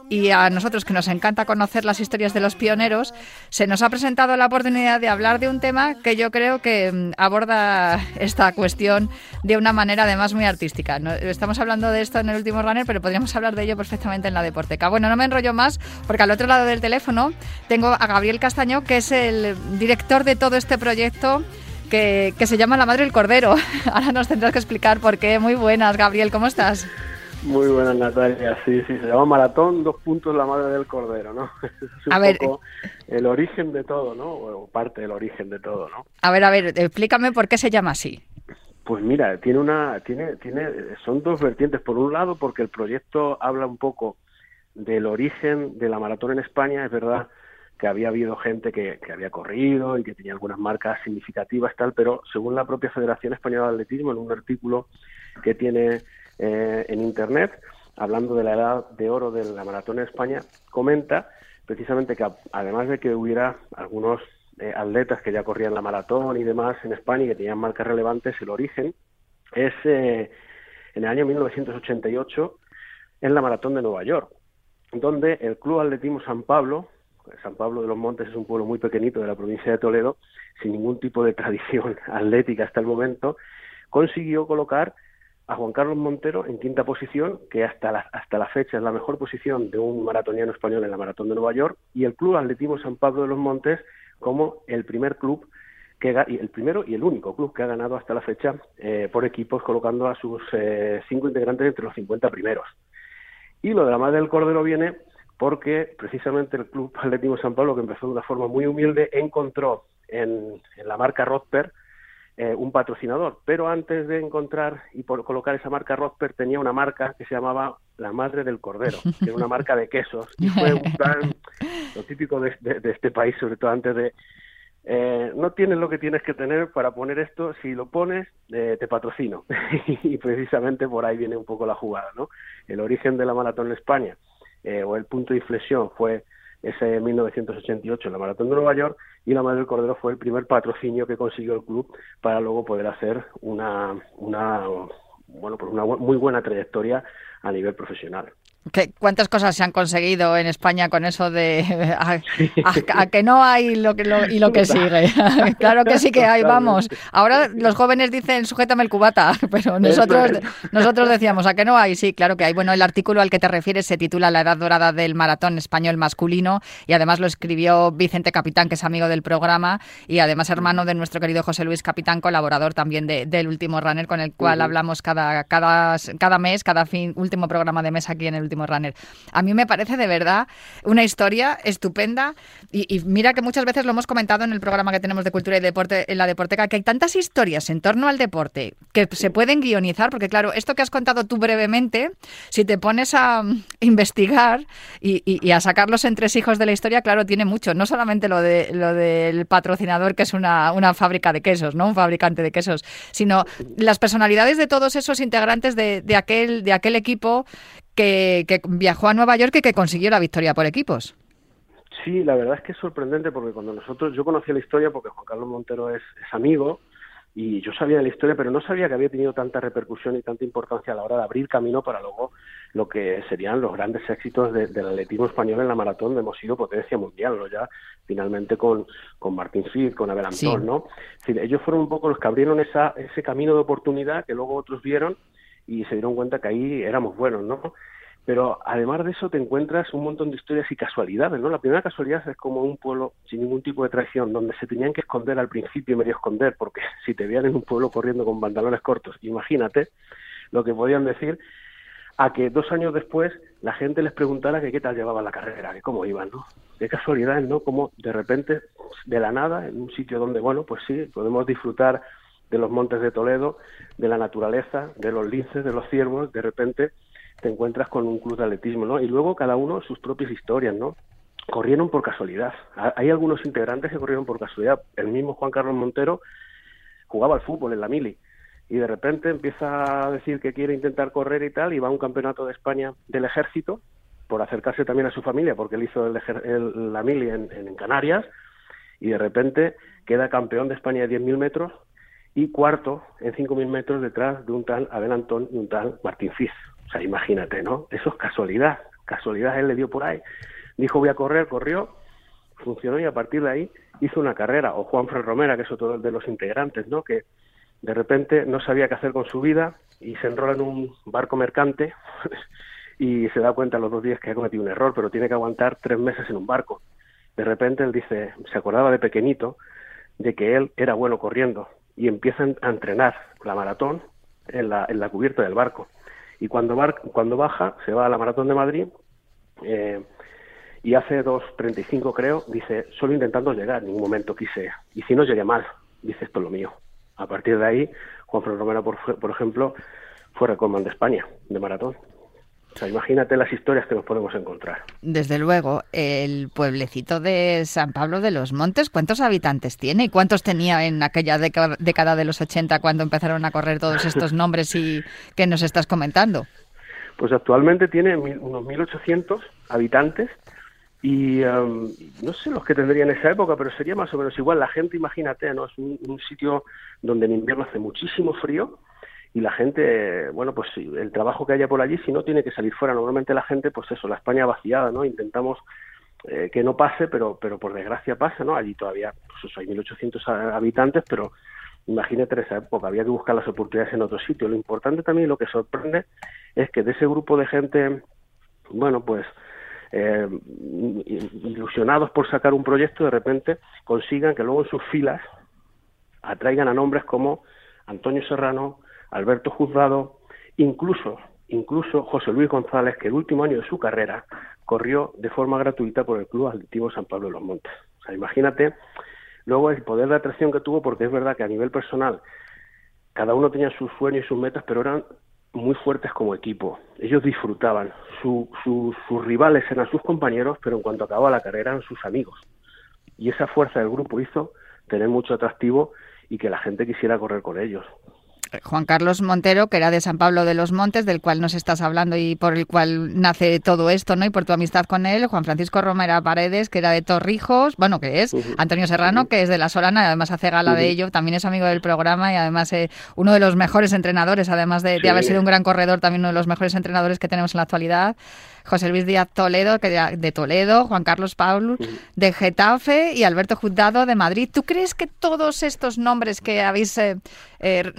y a nosotros que nos encanta conocer las historias de los pioneros, se nos ha presentado la oportunidad de hablar de un tema que yo creo que mm, aborda esta cuestión de una manera además muy artística. Estamos hablando de esto en el último runner, pero podríamos hablar de ello perfectamente en la Deporteca. Bueno, no me enrollo más porque al otro lado del teléfono tengo a Gabriel Castaño, que es el director de todo este proyecto. Que, se llama La Madre del Cordero. Ahora nos tendrás que explicar por qué. Muy buenas, Gabriel, ¿cómo estás? Muy buenas, Natalia. Sí, sí, se llama Maratón, dos puntos la madre del cordero, ¿no? Es un a ver, poco el origen de todo, ¿no? O parte del origen de todo, ¿no? A ver, a ver, explícame por qué se llama así. Pues mira, tiene una, tiene, tiene, son dos vertientes. Por un lado, porque el proyecto habla un poco del origen de la maratón en España. Es verdad que había habido gente que, que había corrido y que tenía algunas marcas significativas, tal, pero según la propia Federación Española de Atletismo, en un artículo que tiene eh, en Internet, hablando de la edad de oro de la maratón en España, comenta precisamente que además de que hubiera algunos eh, atletas que ya corrían la maratón y demás en España y que tenían marcas relevantes, el origen es eh, en el año 1988 en la maratón de Nueva York, donde el Club Atletismo San Pablo, San Pablo de los Montes es un pueblo muy pequeñito de la provincia de Toledo, sin ningún tipo de tradición atlética hasta el momento, consiguió colocar a Juan Carlos Montero en quinta posición, que hasta la, hasta la fecha es la mejor posición de un maratoniano español en la Maratón de Nueva York, y el Club Atletismo San Pablo de los Montes como el primer club que el primero y el único club que ha ganado hasta la fecha eh, por equipos, colocando a sus eh, cinco integrantes entre los 50 primeros. Y lo de la Madre del Cordero viene porque precisamente el Club Atletismo San Pablo, que empezó de una forma muy humilde, encontró en, en la marca Rotper eh, un patrocinador. Pero antes de encontrar y por colocar esa marca Rosper tenía una marca que se llamaba La Madre del Cordero, que era una marca de quesos. Y fue un plan, lo típico de, este país, sobre todo antes de... Eh, no tienes lo que tienes que tener para poner esto, si lo pones, eh, te patrocino. y precisamente por ahí viene un poco la jugada, ¿no? El origen de la maratón en España, o el punto de inflexión fue ese 1988 en la Maratón de Nueva York y la Madre del Cordero fue el primer patrocinio que consiguió el club para luego poder hacer una, una bueno, pues una muy buena trayectoria a nivel profesional. ¿Cuántas cosas se han conseguido en España con eso de a, que no hay lo que y lo que sigue? claro que sí que hay, vamos. Ahora los jóvenes dicen sujétame el cubata, pero nosotros nosotros decíamos a que no hay, sí, claro que hay. Bueno, el artículo al que te refieres se titula La edad dorada del maratón español masculino y además lo escribió Vicente Capitán, que es amigo del programa y además hermano de nuestro querido José Luis Capitán, colaborador también de, del último runner con el cual hablamos cada, cada, cada mes, cada fin, último programa de mes aquí en el último runner. A mí me parece de verdad una historia estupenda y, mira que muchas veces lo hemos comentado en el programa que tenemos de cultura y deporte en la Deporteca, que hay tantas historias en torno al deporte que se pueden guionizar, porque claro, esto que has contado tú brevemente, si te pones a investigar y, a sacar los entresijos de la historia, claro, tiene mucho, no solamente lo, de, lo del patrocinador que es una, una fábrica de quesos, ¿no? Un fabricante de quesos, sino las personalidades de todos esos integrantes de, de aquel, de aquel equipo que, viajó a Nueva York y que consiguió la victoria por equipos. Sí, la verdad es que es sorprendente porque cuando nosotros, yo conocí la historia porque Juan Carlos Montero es, amigo y yo sabía de la historia, pero no sabía que había tenido tanta repercusión y tanta importancia a la hora de abrir camino para luego lo que serían los grandes éxitos del atletismo español en la maratón, donde hemos sido potencia mundial, ¿no? ya finalmente con, con Martín con Abel Antón, ¿no? ellos fueron un poco los que abrieron esa, ese camino de oportunidad que luego otros vieron y se dieron cuenta que ahí éramos buenos, ¿no? Pero además de eso te encuentras un montón de historias y casualidades, ¿no? La primera casualidad es como un pueblo sin ningún tipo de traición, donde se tenían que esconder al principio, medio esconder, porque si te veían en un pueblo corriendo con pantalones cortos, imagínate lo que podían decir. a que dos años después la gente les preguntara que qué tal llevaba la carrera, que cómo iban, ¿no? Qué casualidad, ¿no? Como de repente, de la nada, en un sitio donde, bueno, pues sí, podemos disfrutar de los montes de Toledo, de la naturaleza, de los linces, de los ciervos, de repente te encuentras con un club de atletismo, ¿no? Y luego cada uno sus propias historias, ¿no? Corrieron por casualidad. Hay algunos integrantes que corrieron por casualidad. El mismo Juan Carlos Montero jugaba al fútbol en la mili y de repente empieza a decir que quiere intentar correr y tal y va a un campeonato de España del ejército por acercarse también a su familia porque él hizo el, la mili en, en, Canarias y de repente queda campeón de España de 10.000 metros y cuarto en 5.000 metros detrás de un tal Abel Antón y un tal Martín Fis. O sea, imagínate, ¿no? Eso es casualidad. Casualidad, él le dio por ahí. Dijo, voy a correr, corrió, funcionó y a partir de ahí hizo una carrera. O Juan Fred Romera, que es otro de los integrantes, ¿no? Que de repente no sabía qué hacer con su vida y se enrola en un barco mercante y se da cuenta a los dos días que ha cometido un error, pero tiene que aguantar tres meses en un barco. De repente él dice, se acordaba de pequeñito de que él era bueno corriendo y empieza a entrenar la maratón en la, en la cubierta del barco. Y cuando, cuando baja, se va a la maratón de Madrid eh, y hace 2.35 creo, dice, solo intentando llegar, en ningún momento quise, y si no llegué mal, dice, esto es lo mío. A partir de ahí, Juan Fran Romero, por, por ejemplo, fue recordman de España, de maratón. O sea, imagínate las historias que nos podemos encontrar. Desde luego, el pueblecito de San Pablo de los Montes, ¿cuántos habitantes tiene y cuántos tenía en aquella década de los 80 cuando empezaron a correr todos estos nombres y que nos estás comentando? Pues actualmente tiene unos 1.800 habitantes y um, no sé los que tendría en esa época, pero sería más o menos igual. La gente, imagínate, ¿no? Es un sitio donde en invierno hace muchísimo frío y la gente, bueno, pues el trabajo que haya por allí, si no tiene que salir fuera. Normalmente la gente, pues eso, la España vaciada, ¿no? Intentamos eh, que no pase, pero, pero por desgracia pasa, ¿no? Allí todavía, pues eso, hay 1.800 habitantes, pero imagínate esa época, había que buscar las oportunidades en otro sitio. Lo importante también, lo que sorprende, es que de ese grupo de gente, bueno, pues eh, ilusionados por sacar un proyecto, de repente consigan que luego en sus filas atraigan a nombres como Antonio Serrano, Alberto Juzgado, incluso, incluso José Luis González, que el último año de su carrera corrió de forma gratuita por el Club Atlético San Pablo de los Montes. O sea, imagínate luego el poder de atracción que tuvo, porque es verdad que a nivel personal cada uno tenía sus sueños y sus metas, pero eran muy fuertes como equipo. Ellos disfrutaban. sus rivales eran sus compañeros, pero en cuanto acababa la carrera eran sus amigos. Y esa fuerza del grupo hizo tener mucho atractivo y que la gente quisiera correr con ellos. Juan Carlos Montero, que era de San Pablo de los Montes, del cual nos estás hablando y por el cual nace todo esto, ¿no? Y por tu amistad con él, Juan Francisco Romera Paredes, que era de Torrijos, bueno, que es, Antonio Serrano, que es de La Solana, además hace gala de ello, también es amigo del programa y además eh, uno de los mejores entrenadores, además de, de haber sido un gran corredor, también uno de los mejores entrenadores que tenemos en la actualidad. José Luis Díaz Toledo, que de Toledo, Juan Carlos Paul de Getafe y Alberto Juzgado de Madrid. ¿Tú crees que todos estos nombres que habéis eh, eh,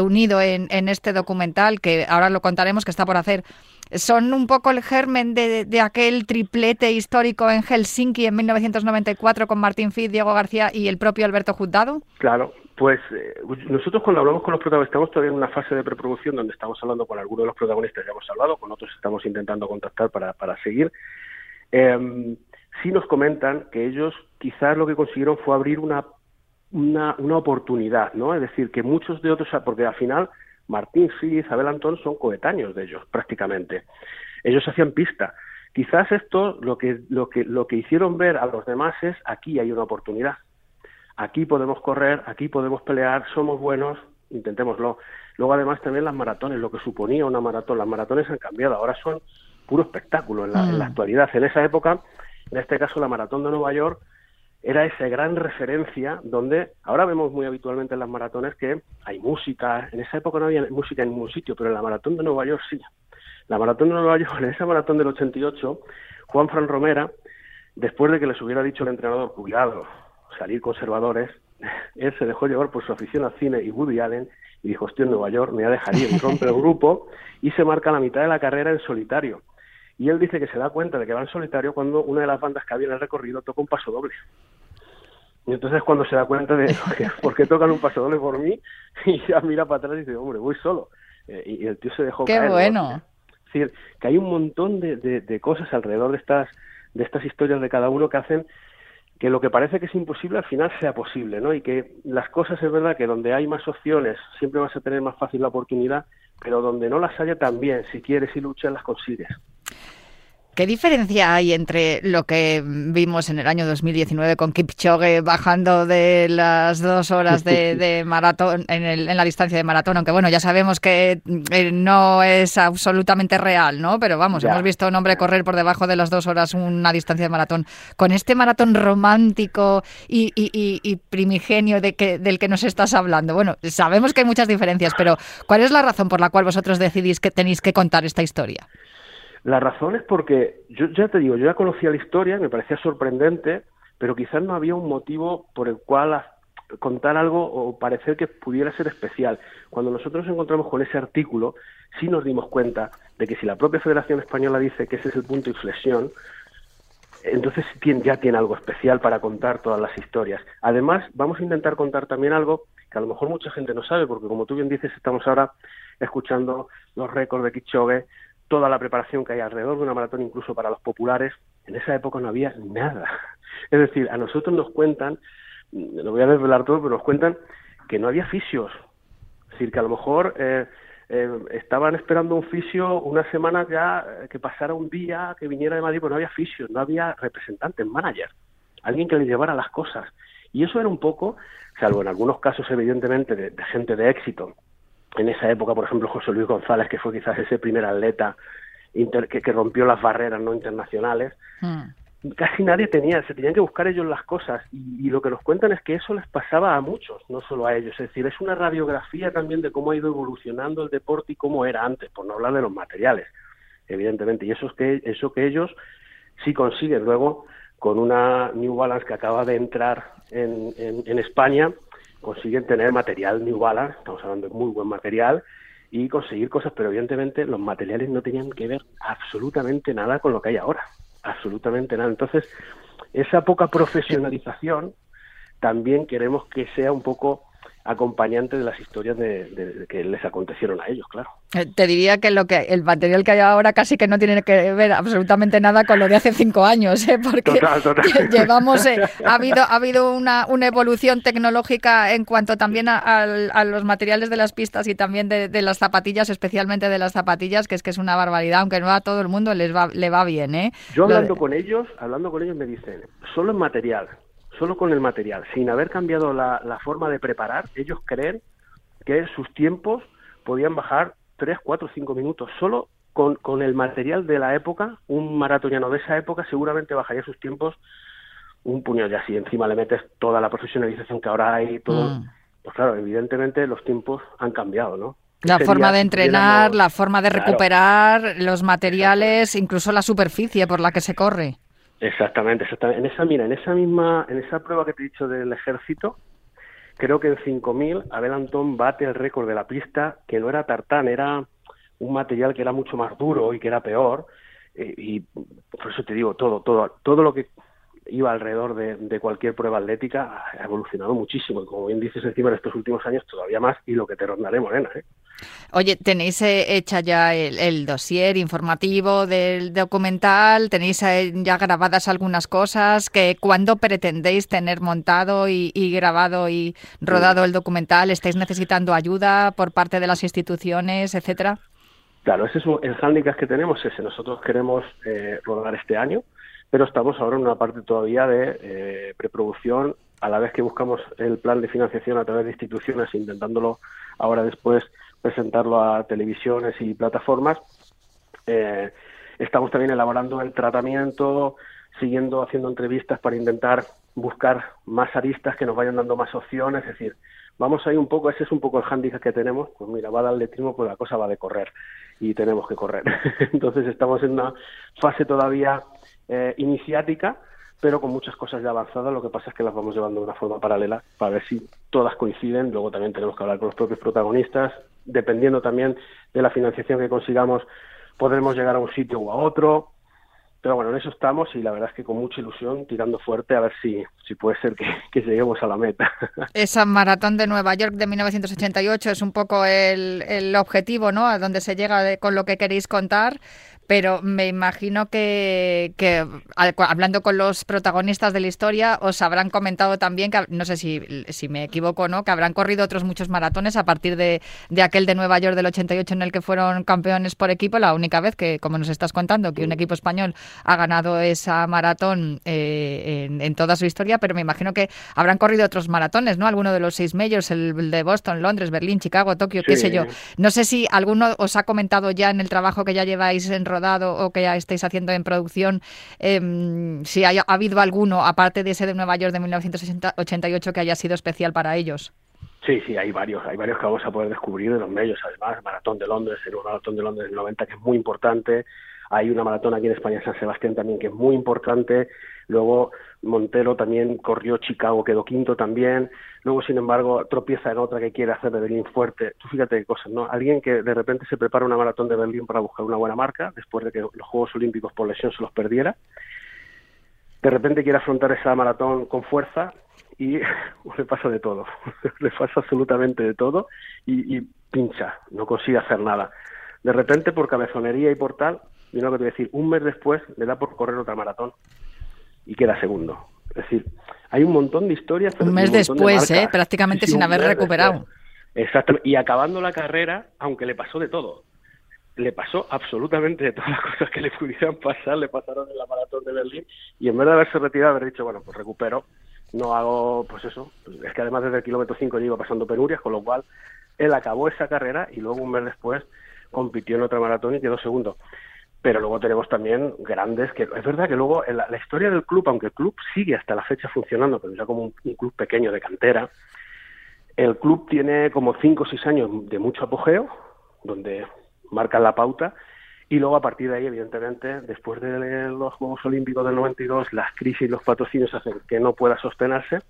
reunido en, este documental, que ahora lo contaremos, que está por hacer, son un poco el germen de, de, aquel triplete histórico en Helsinki en 1994 con Martín Fitz, Diego García y el propio Alberto Juzgado? Claro, pues eh, nosotros cuando hablamos con los protagonistas, estamos todavía en una fase de preproducción donde estamos hablando con algunos de los protagonistas, ya hemos hablado, con otros estamos intentando contactar para, para seguir. Eh, sí nos comentan que ellos quizás lo que consiguieron fue abrir una, una, una oportunidad, ¿no? Es decir, que muchos de otros, porque al final Martín sí y Isabel Antón son coetáneos de ellos, prácticamente. Ellos hacían pista. Quizás esto lo que, lo que, lo que hicieron ver a los demás es aquí hay una oportunidad aquí podemos correr, aquí podemos pelear, somos buenos, intentémoslo. Luego además también las maratones, lo que suponía una maratón, las maratones han cambiado, ahora son puro espectáculo en la, en la mm. actualidad. En esa época, en este caso la maratón de Nueva York, era esa gran referencia donde ahora vemos muy habitualmente en las maratones que hay música, en esa época no había música en ningún sitio, pero en la maratón de Nueva York sí. La maratón de Nueva York, en esa maratón del 88, Juan Fran Romera, después de que les hubiera dicho el entrenador, cuidado, salir conservadores, él se dejó llevar por su afición al cine y Woody Allen y dijo, estoy en Nueva York, me voy a dejar ir, rompe el grupo y se marca la mitad de la carrera en solitario. Y él dice que se da cuenta de que va en solitario cuando una de las bandas que había en el recorrido toca un paso doble. Y entonces cuando se da cuenta de por qué tocan un paso doble por mí, y ya mira para atrás y dice, hombre, voy solo. Eh, y, el tío se dejó Qué bueno. Es decir, que hay un montón de, de cosas alrededor de estas, de estas historias de cada uno que hacen que lo que parece que es imposible al final sea posible, ¿no? Y que las cosas es verdad que donde hay más opciones siempre vas a tener más fácil la oportunidad, pero donde no las haya también, si quieres y luchas, las consigues. ¿Qué diferencia hay entre lo que vimos en el año 2019 con Kipchoge bajando de las dos horas de, maratón en, la distancia de maratón? Aunque bueno, ya sabemos que eh, no es absolutamente real, ¿no? Pero vamos, hemos visto a un hombre correr por debajo de las dos horas una distancia de maratón. Con este maratón romántico y, primigenio de que, del que nos estás hablando. Bueno, sabemos que hay muchas diferencias, pero ¿cuál es la razón por la cual vosotros decidís que tenéis que contar esta historia? La razón es porque, yo ya te digo, yo ya conocía la historia, me parecía sorprendente, pero quizás no había un motivo por el cual contar algo o parecer que pudiera ser especial. Cuando nosotros nos encontramos con ese artículo, sí nos dimos cuenta de que si la propia Federación Española dice que ese es el punto de inflexión, entonces ya tiene algo especial para contar todas las historias. Además, vamos a intentar contar también algo que a lo mejor mucha gente no sabe, porque como tú bien dices, estamos ahora escuchando los récords de Kichogue, toda la preparación que hay alrededor de una maratón, incluso para los populares, en esa época no había nada. Es decir, a nosotros nos cuentan, lo voy a desvelar todo, pero nos cuentan que no había fisios. Es decir, que a lo mejor eh, eh, estaban esperando un fisio una semana ya, eh, que pasara un día, que viniera de Madrid, pues no había fisios, no había representantes, manager, alguien que le llevara las cosas. Y eso era un poco, salvo en algunos casos evidentemente de gente de éxito, en esa época, por ejemplo, José Luis González, que fue quizás ese primer atleta que, rompió las barreras no internacionales, hmm. casi nadie tenía, se tenían que buscar ellos las cosas. Y, lo que nos cuentan es que eso les pasaba a muchos, no solo a ellos, es decir, es una radiografía también de cómo ha ido evolucionando el deporte y cómo era antes, por no hablar de los materiales, evidentemente, y eso es que eso que ellos sí consiguen. Luego con una New Balance que acaba de entrar en, en España, consiguen tener material New Balance, estamos hablando de muy buen material, y conseguir cosas, pero evidentemente los materiales no tenían que ver absolutamente nada con lo que hay ahora, absolutamente nada. Entonces, esa poca profesionalización también queremos que sea un poco acompañante de las historias de, que les acontecieron a ellos, claro. Eh, te diría que lo que el material que hay ahora casi que no tiene que ver absolutamente nada con lo de hace cinco años, ¿eh? porque llevamos eh, ha habido ha habido una, una, evolución tecnológica en cuanto también a, los materiales de las pistas y también de, las zapatillas, especialmente de las zapatillas, que es que es una barbaridad, aunque no a todo el mundo les va le va bien, ¿eh? Yo hablando con ellos, hablando con ellos me dicen solo en material solo con el material, sin haber cambiado la, forma de preparar, ellos creen que sus tiempos podían bajar 3, 4, 5 minutos. Solo con, con el material de la época, un maratoniano de esa época seguramente bajaría sus tiempos un puño ya si encima le metes toda la profesionalización que ahora hay todo mm. pues claro evidentemente los tiempos han cambiado no la forma de entrenar la forma de recuperar los materiales incluso la superficie por la que se corre Exactamente, exactamente. En esa, mira, en esa misma, en esa prueba que te he dicho del ejército, creo que en 5000 Abel Antón bate el récord de la pista, que no era tartán, era un material que era mucho más duro y que era peor. Eh, y por eso te digo, todo, todo, todo lo que iba alrededor de, cualquier prueba atlética ha evolucionado muchísimo. Y como bien dices, encima en estos últimos años todavía más y lo que te rondaré, Morena. ¿eh? Oye, ¿tenéis eh, hecha ya el, dossier informativo del documental? ¿Tenéis eh, ya grabadas algunas cosas? que ¿Cuándo pretendéis tener montado y, grabado y rodado el documental? ¿Estáis necesitando ayuda por parte de las instituciones, etcétera? Claro, ese es el hándicap que tenemos, ese. Nosotros queremos eh, rodar este año, pero estamos ahora en una parte todavía de preproducción, a la vez que buscamos el plan de financiación a través de instituciones, intentándolo ahora después presentarlo a televisiones y plataformas. Eh, estamos también elaborando el tratamiento, siguiendo haciendo entrevistas para intentar buscar más aristas que nos vayan dando más opciones, es decir, vamos ahí un poco, ese es un poco el hándicap que tenemos, pues mira, va a dar letrismo, pues la cosa va de correr y tenemos que correr. Entonces estamos en una fase todavía eh, iniciática, pero con muchas cosas ya avanzadas, lo que pasa es que las vamos llevando de una forma paralela para ver si todas coinciden, luego también tenemos que hablar con los propios protagonistas, dependiendo también de la financiación que consigamos, podremos llegar a un sitio o a otro. pero bueno, en eso estamos y la verdad es que con mucha ilusión, tirando fuerte a ver si, si puede ser que, que lleguemos a la meta. Esa maratón de Nueva York de 1988 es un poco el, el objetivo, ¿no? A donde se llega con lo que queréis contar pero me imagino que, que, hablando con los protagonistas de la historia os habrán comentado también que no sé si, si me equivoco o no que habrán corrido otros muchos maratones a partir de, de, aquel de Nueva York del 88 en el que fueron campeones por equipo la única vez que como nos estás contando que un equipo español ha ganado esa maratón eh, en, en, toda su historia pero me imagino que habrán corrido otros maratones no alguno de los seis majors el de Boston Londres Berlín Chicago Tokio qué sé yo. No sé si alguno os ha comentado ya en el trabajo que ya lleváis en o que ya estáis haciendo en producción, em, si ha habido alguno, aparte de ese de Nueva York de 1988, que haya sido especial para ellos. Sí, sí, hay varios, hay varios que vamos a poder descubrir de los medios, además, Maratón de Londres, el Maratón de Londres del 90 que es muy importante, hay una maratón aquí en España, San Sebastián también, que es muy importante, luego Montero también corrió Chicago, quedó quinto también, luego sin embargo tropieza en otra que quiere hacer de Berlín fuerte. Tú fíjate qué cosas, ¿no? Alguien que de repente se prepara una maratón de Berlín para buscar una buena marca, después de que los Juegos Olímpicos por lesión se los perdiera, de repente quiere afrontar esa maratón con fuerza y le pasa de todo, le pasa absolutamente de todo y, y pincha, no consigue hacer nada. De repente, por cabezonería y por tal, yo no que te voy a decir, un mes después le da por correr otra maratón y queda segundo. Es decir, hay un montón de historias. Un mes después, ¿eh? prácticamente sin haber recuperado. Exacto, y acabando la carrera, aunque le pasó de todo. Le pasó absolutamente de todas las cosas que le pudieran pasar, le pasaron en la maratón de Berlín, y en vez de haberse retirado, haber dicho, bueno, pues recupero, no hago, pues eso, pues es que además desde el kilómetro 5 yo iba pasando penurias, con lo cual él acabó esa carrera y luego un mes después compitió en otra maratón y quedó segundo pero luego tenemos también grandes que es verdad que luego la, historia del club aunque el club sigue hasta la fecha funcionando pero ya como un, un club pequeño de cantera el club tiene como cinco o seis años de mucho apogeo donde marcan la pauta y luego a partir de ahí evidentemente después de los Juegos Olímpicos del 92 las crisis y los patrocinios hacen que no pueda sostenerse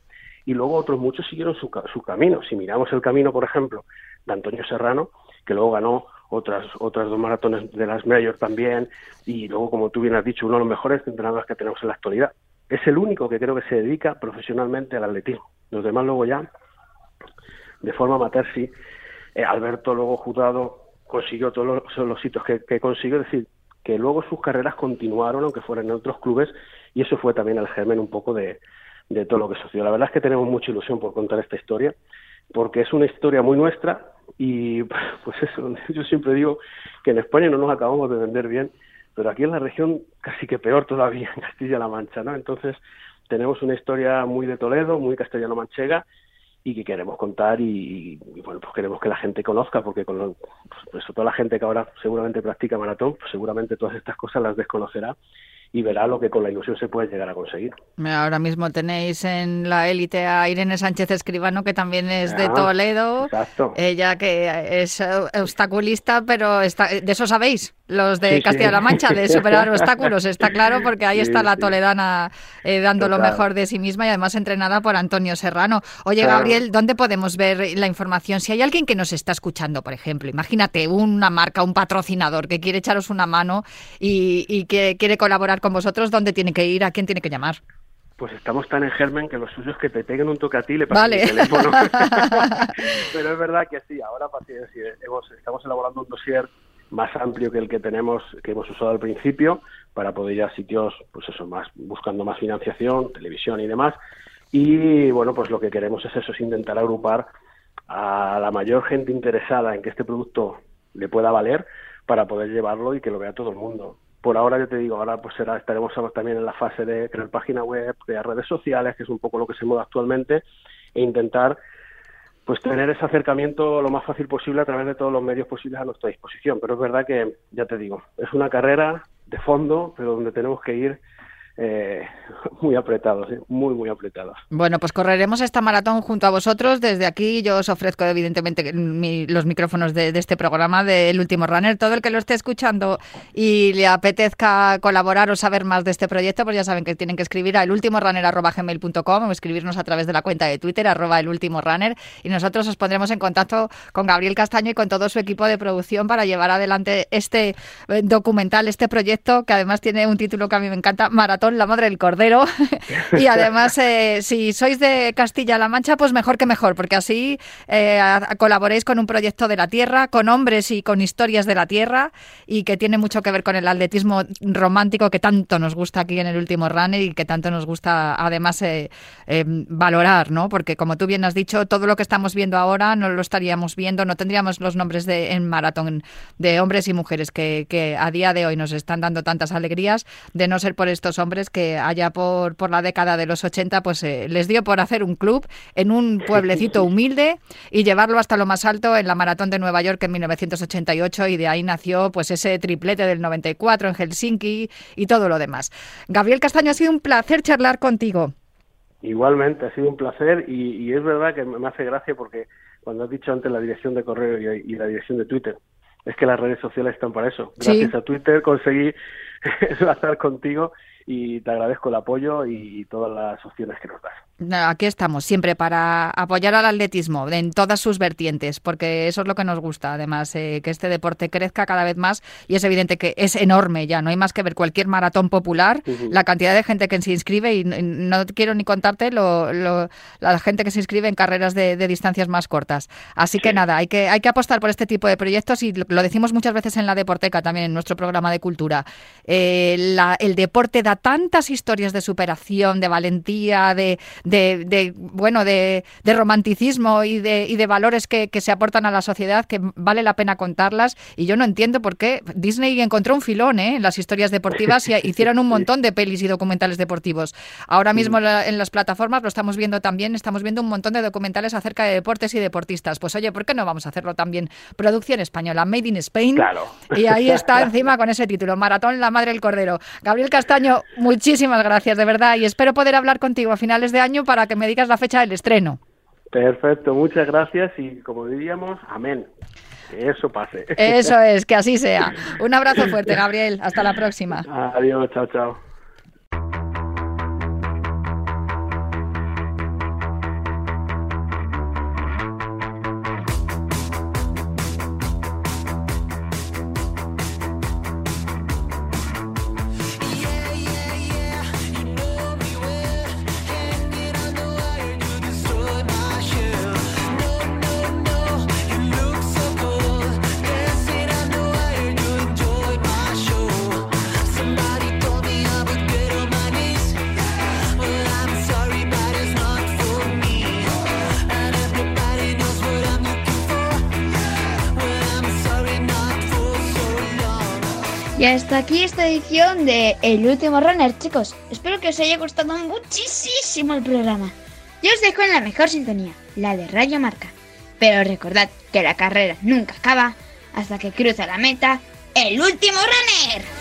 y luego otros muchos siguieron su, su camino. Si miramos el camino por ejemplo de Antonio Serrano que luego ganó otras otras dos maratones de las Major también. Y luego como tú bien has dicho uno de los mejores entrenadores que tenemos en la actualidad. Es el único que creo que se dedica profesionalmente al atletismo. Los demás luego ya de forma amateur sí. Eh, Alberto luego juzgado consiguió todos los, los hitos que, que consiguió. Es decir que luego sus carreras continuaron aunque fueran en otros clubes y eso fue también el germen un poco de, de todo lo que sucedió. La verdad es que tenemos mucha ilusión por contar esta historia porque es una historia muy nuestra y pues eso, yo siempre digo que en España no nos acabamos de vender bien, pero aquí en la región casi que peor todavía, en Castilla-La Mancha, ¿no? Entonces tenemos una historia muy de Toledo, muy castellano-manchega y que queremos contar y, bueno, pues queremos que la gente conozca, porque con lo, pues, toda la gente que ahora seguramente practica maratón, pues seguramente todas estas cosas las desconocerá y verá lo que con la ilusión se puede llegar a conseguir. Ahora mismo tenéis en la élite a Irene Sánchez Escribano, que también es de Toledo. Exacto. Ella que es obstaculista, pero está, de eso sabéis, los de Castilla-La Mancha, de superar obstáculos, está claro, porque ahí está la toledana eh, dando lo mejor de sí misma y además entrenada por Antonio Serrano. Oye, claro. Gabriel, ¿dónde podemos ver la información? Si hay alguien que nos está escuchando, por ejemplo, imagínate una marca, un patrocinador que quiere echaros una mano y, y que quiere colaborar con vosotros, ¿dónde tiene que ir? ¿A quién tiene que llamar? Pues estamos tan en germen que lo suyo es que te peguen un toque a ti le vale. el teléfono. Pero es verdad que sí, ahora hemos, estamos elaborando un dossier más amplio que el que tenemos, que hemos usado al principio, para poder ir a sitios, pues eso, más, buscando más financiación, televisión y demás. Y bueno, pues lo que queremos es eso, es intentar agrupar a la mayor gente interesada en que este producto le pueda valer para poder llevarlo y que lo vea todo el mundo por ahora yo te digo, ahora pues será, estaremos también en la fase de crear página web, crear redes sociales, que es un poco lo que se mueve actualmente, e intentar pues tener ese acercamiento lo más fácil posible a través de todos los medios posibles a nuestra disposición. Pero es verdad que, ya te digo, es una carrera de fondo, pero donde tenemos que ir eh, muy apretados, muy, muy apretados. Bueno, pues correremos esta maratón junto a vosotros. Desde aquí yo os ofrezco, evidentemente, los micrófonos de, este programa del Último Runner. Todo el que lo esté escuchando y le apetezca colaborar o saber más de este proyecto, pues ya saben que tienen que escribir a elultimorunner.gmail.com o escribirnos a través de la cuenta de Twitter, arroba elultimorunner, y nosotros os pondremos en contacto con Gabriel Castaño y con todo su equipo de producción para llevar adelante este eh, documental, este proyecto, que además tiene un título que a mí me encanta, Maratón, la madre del cordero. y además, eh, si sois de Castilla-La Mancha, pues mejor que mejor, porque así eh, colaboréis con un proyecto de la tierra, con hombres y con historias de la tierra, y que tiene mucho que ver con el atletismo romántico que tanto nos gusta aquí en el último runner y que tanto nos gusta además eh, valorar, ¿no? Porque como tú bien has dicho, todo lo que estamos viendo ahora no lo estaríamos viendo, no tendríamos los nombres de, en maratón de hombres y mujeres que, que a día de hoy nos están dando tantas alegrías, de no ser por estos hombres que allá por, por la década de los 80 pues eh, les dio por hacer un club en un pueblecito humilde y llevarlo hasta lo más alto en la maratón de Nueva York en 1988 y de ahí nació pues ese triplete del 94 en Helsinki y todo lo demás. Gabriel Castaño, ha sido un placer charlar contigo. Igualmente, ha sido un placer y, es verdad que me hace gracia porque cuando has dicho antes la dirección de correo y, la dirección de Twitter, es que las redes sociales están para eso. Gracias a Twitter conseguí enlazar contigo y te agradezco el apoyo y todas las opciones que nos das. Aquí estamos, siempre para apoyar al atletismo en todas sus vertientes, porque eso es lo que nos gusta, además, eh, que este deporte crezca cada vez más y es evidente que es enorme ya, no hay más que ver cualquier maratón popular, la cantidad de gente que se inscribe y no quiero ni contarte lo, la gente que se inscribe en carreras de, distancias más cortas. Así que nada, hay que, hay que apostar por este tipo de proyectos y lo decimos muchas veces en la Deporteca también, en nuestro programa de cultura. Eh, el deporte da tantas historias de superación, de valentía, de de, bueno, de, romanticismo y de, y de valores que, se aportan a la sociedad que vale la pena contarlas. Y yo no entiendo por qué Disney encontró un filón ¿eh? en las historias deportivas y hicieron un montón de pelis y documentales deportivos. Ahora mismo en las plataformas lo estamos viendo también, estamos viendo un montón de documentales acerca de deportes y deportistas. Pues oye, ¿por qué no vamos a hacerlo también? Producción española, Made in Spain. Y ahí está encima con ese título, Maratón, la madre del cordero. Gabriel Castaño, muchísimas gracias, de verdad, y espero poder hablar contigo a finales de año para que me digas la fecha del estreno. Perfecto, muchas gracias y como diríamos, amén. Que eso pase. Eso es, que así sea. Un abrazo fuerte, Gabriel. Hasta la próxima. Adiós, chao, chao. Hasta aquí esta edición de El último runner, chicos. Espero que os haya gustado muchísimo el programa. Yo os dejo en la mejor sintonía, la de Radio Marca. Pero recordad que la carrera nunca acaba hasta que cruza la meta el último runner.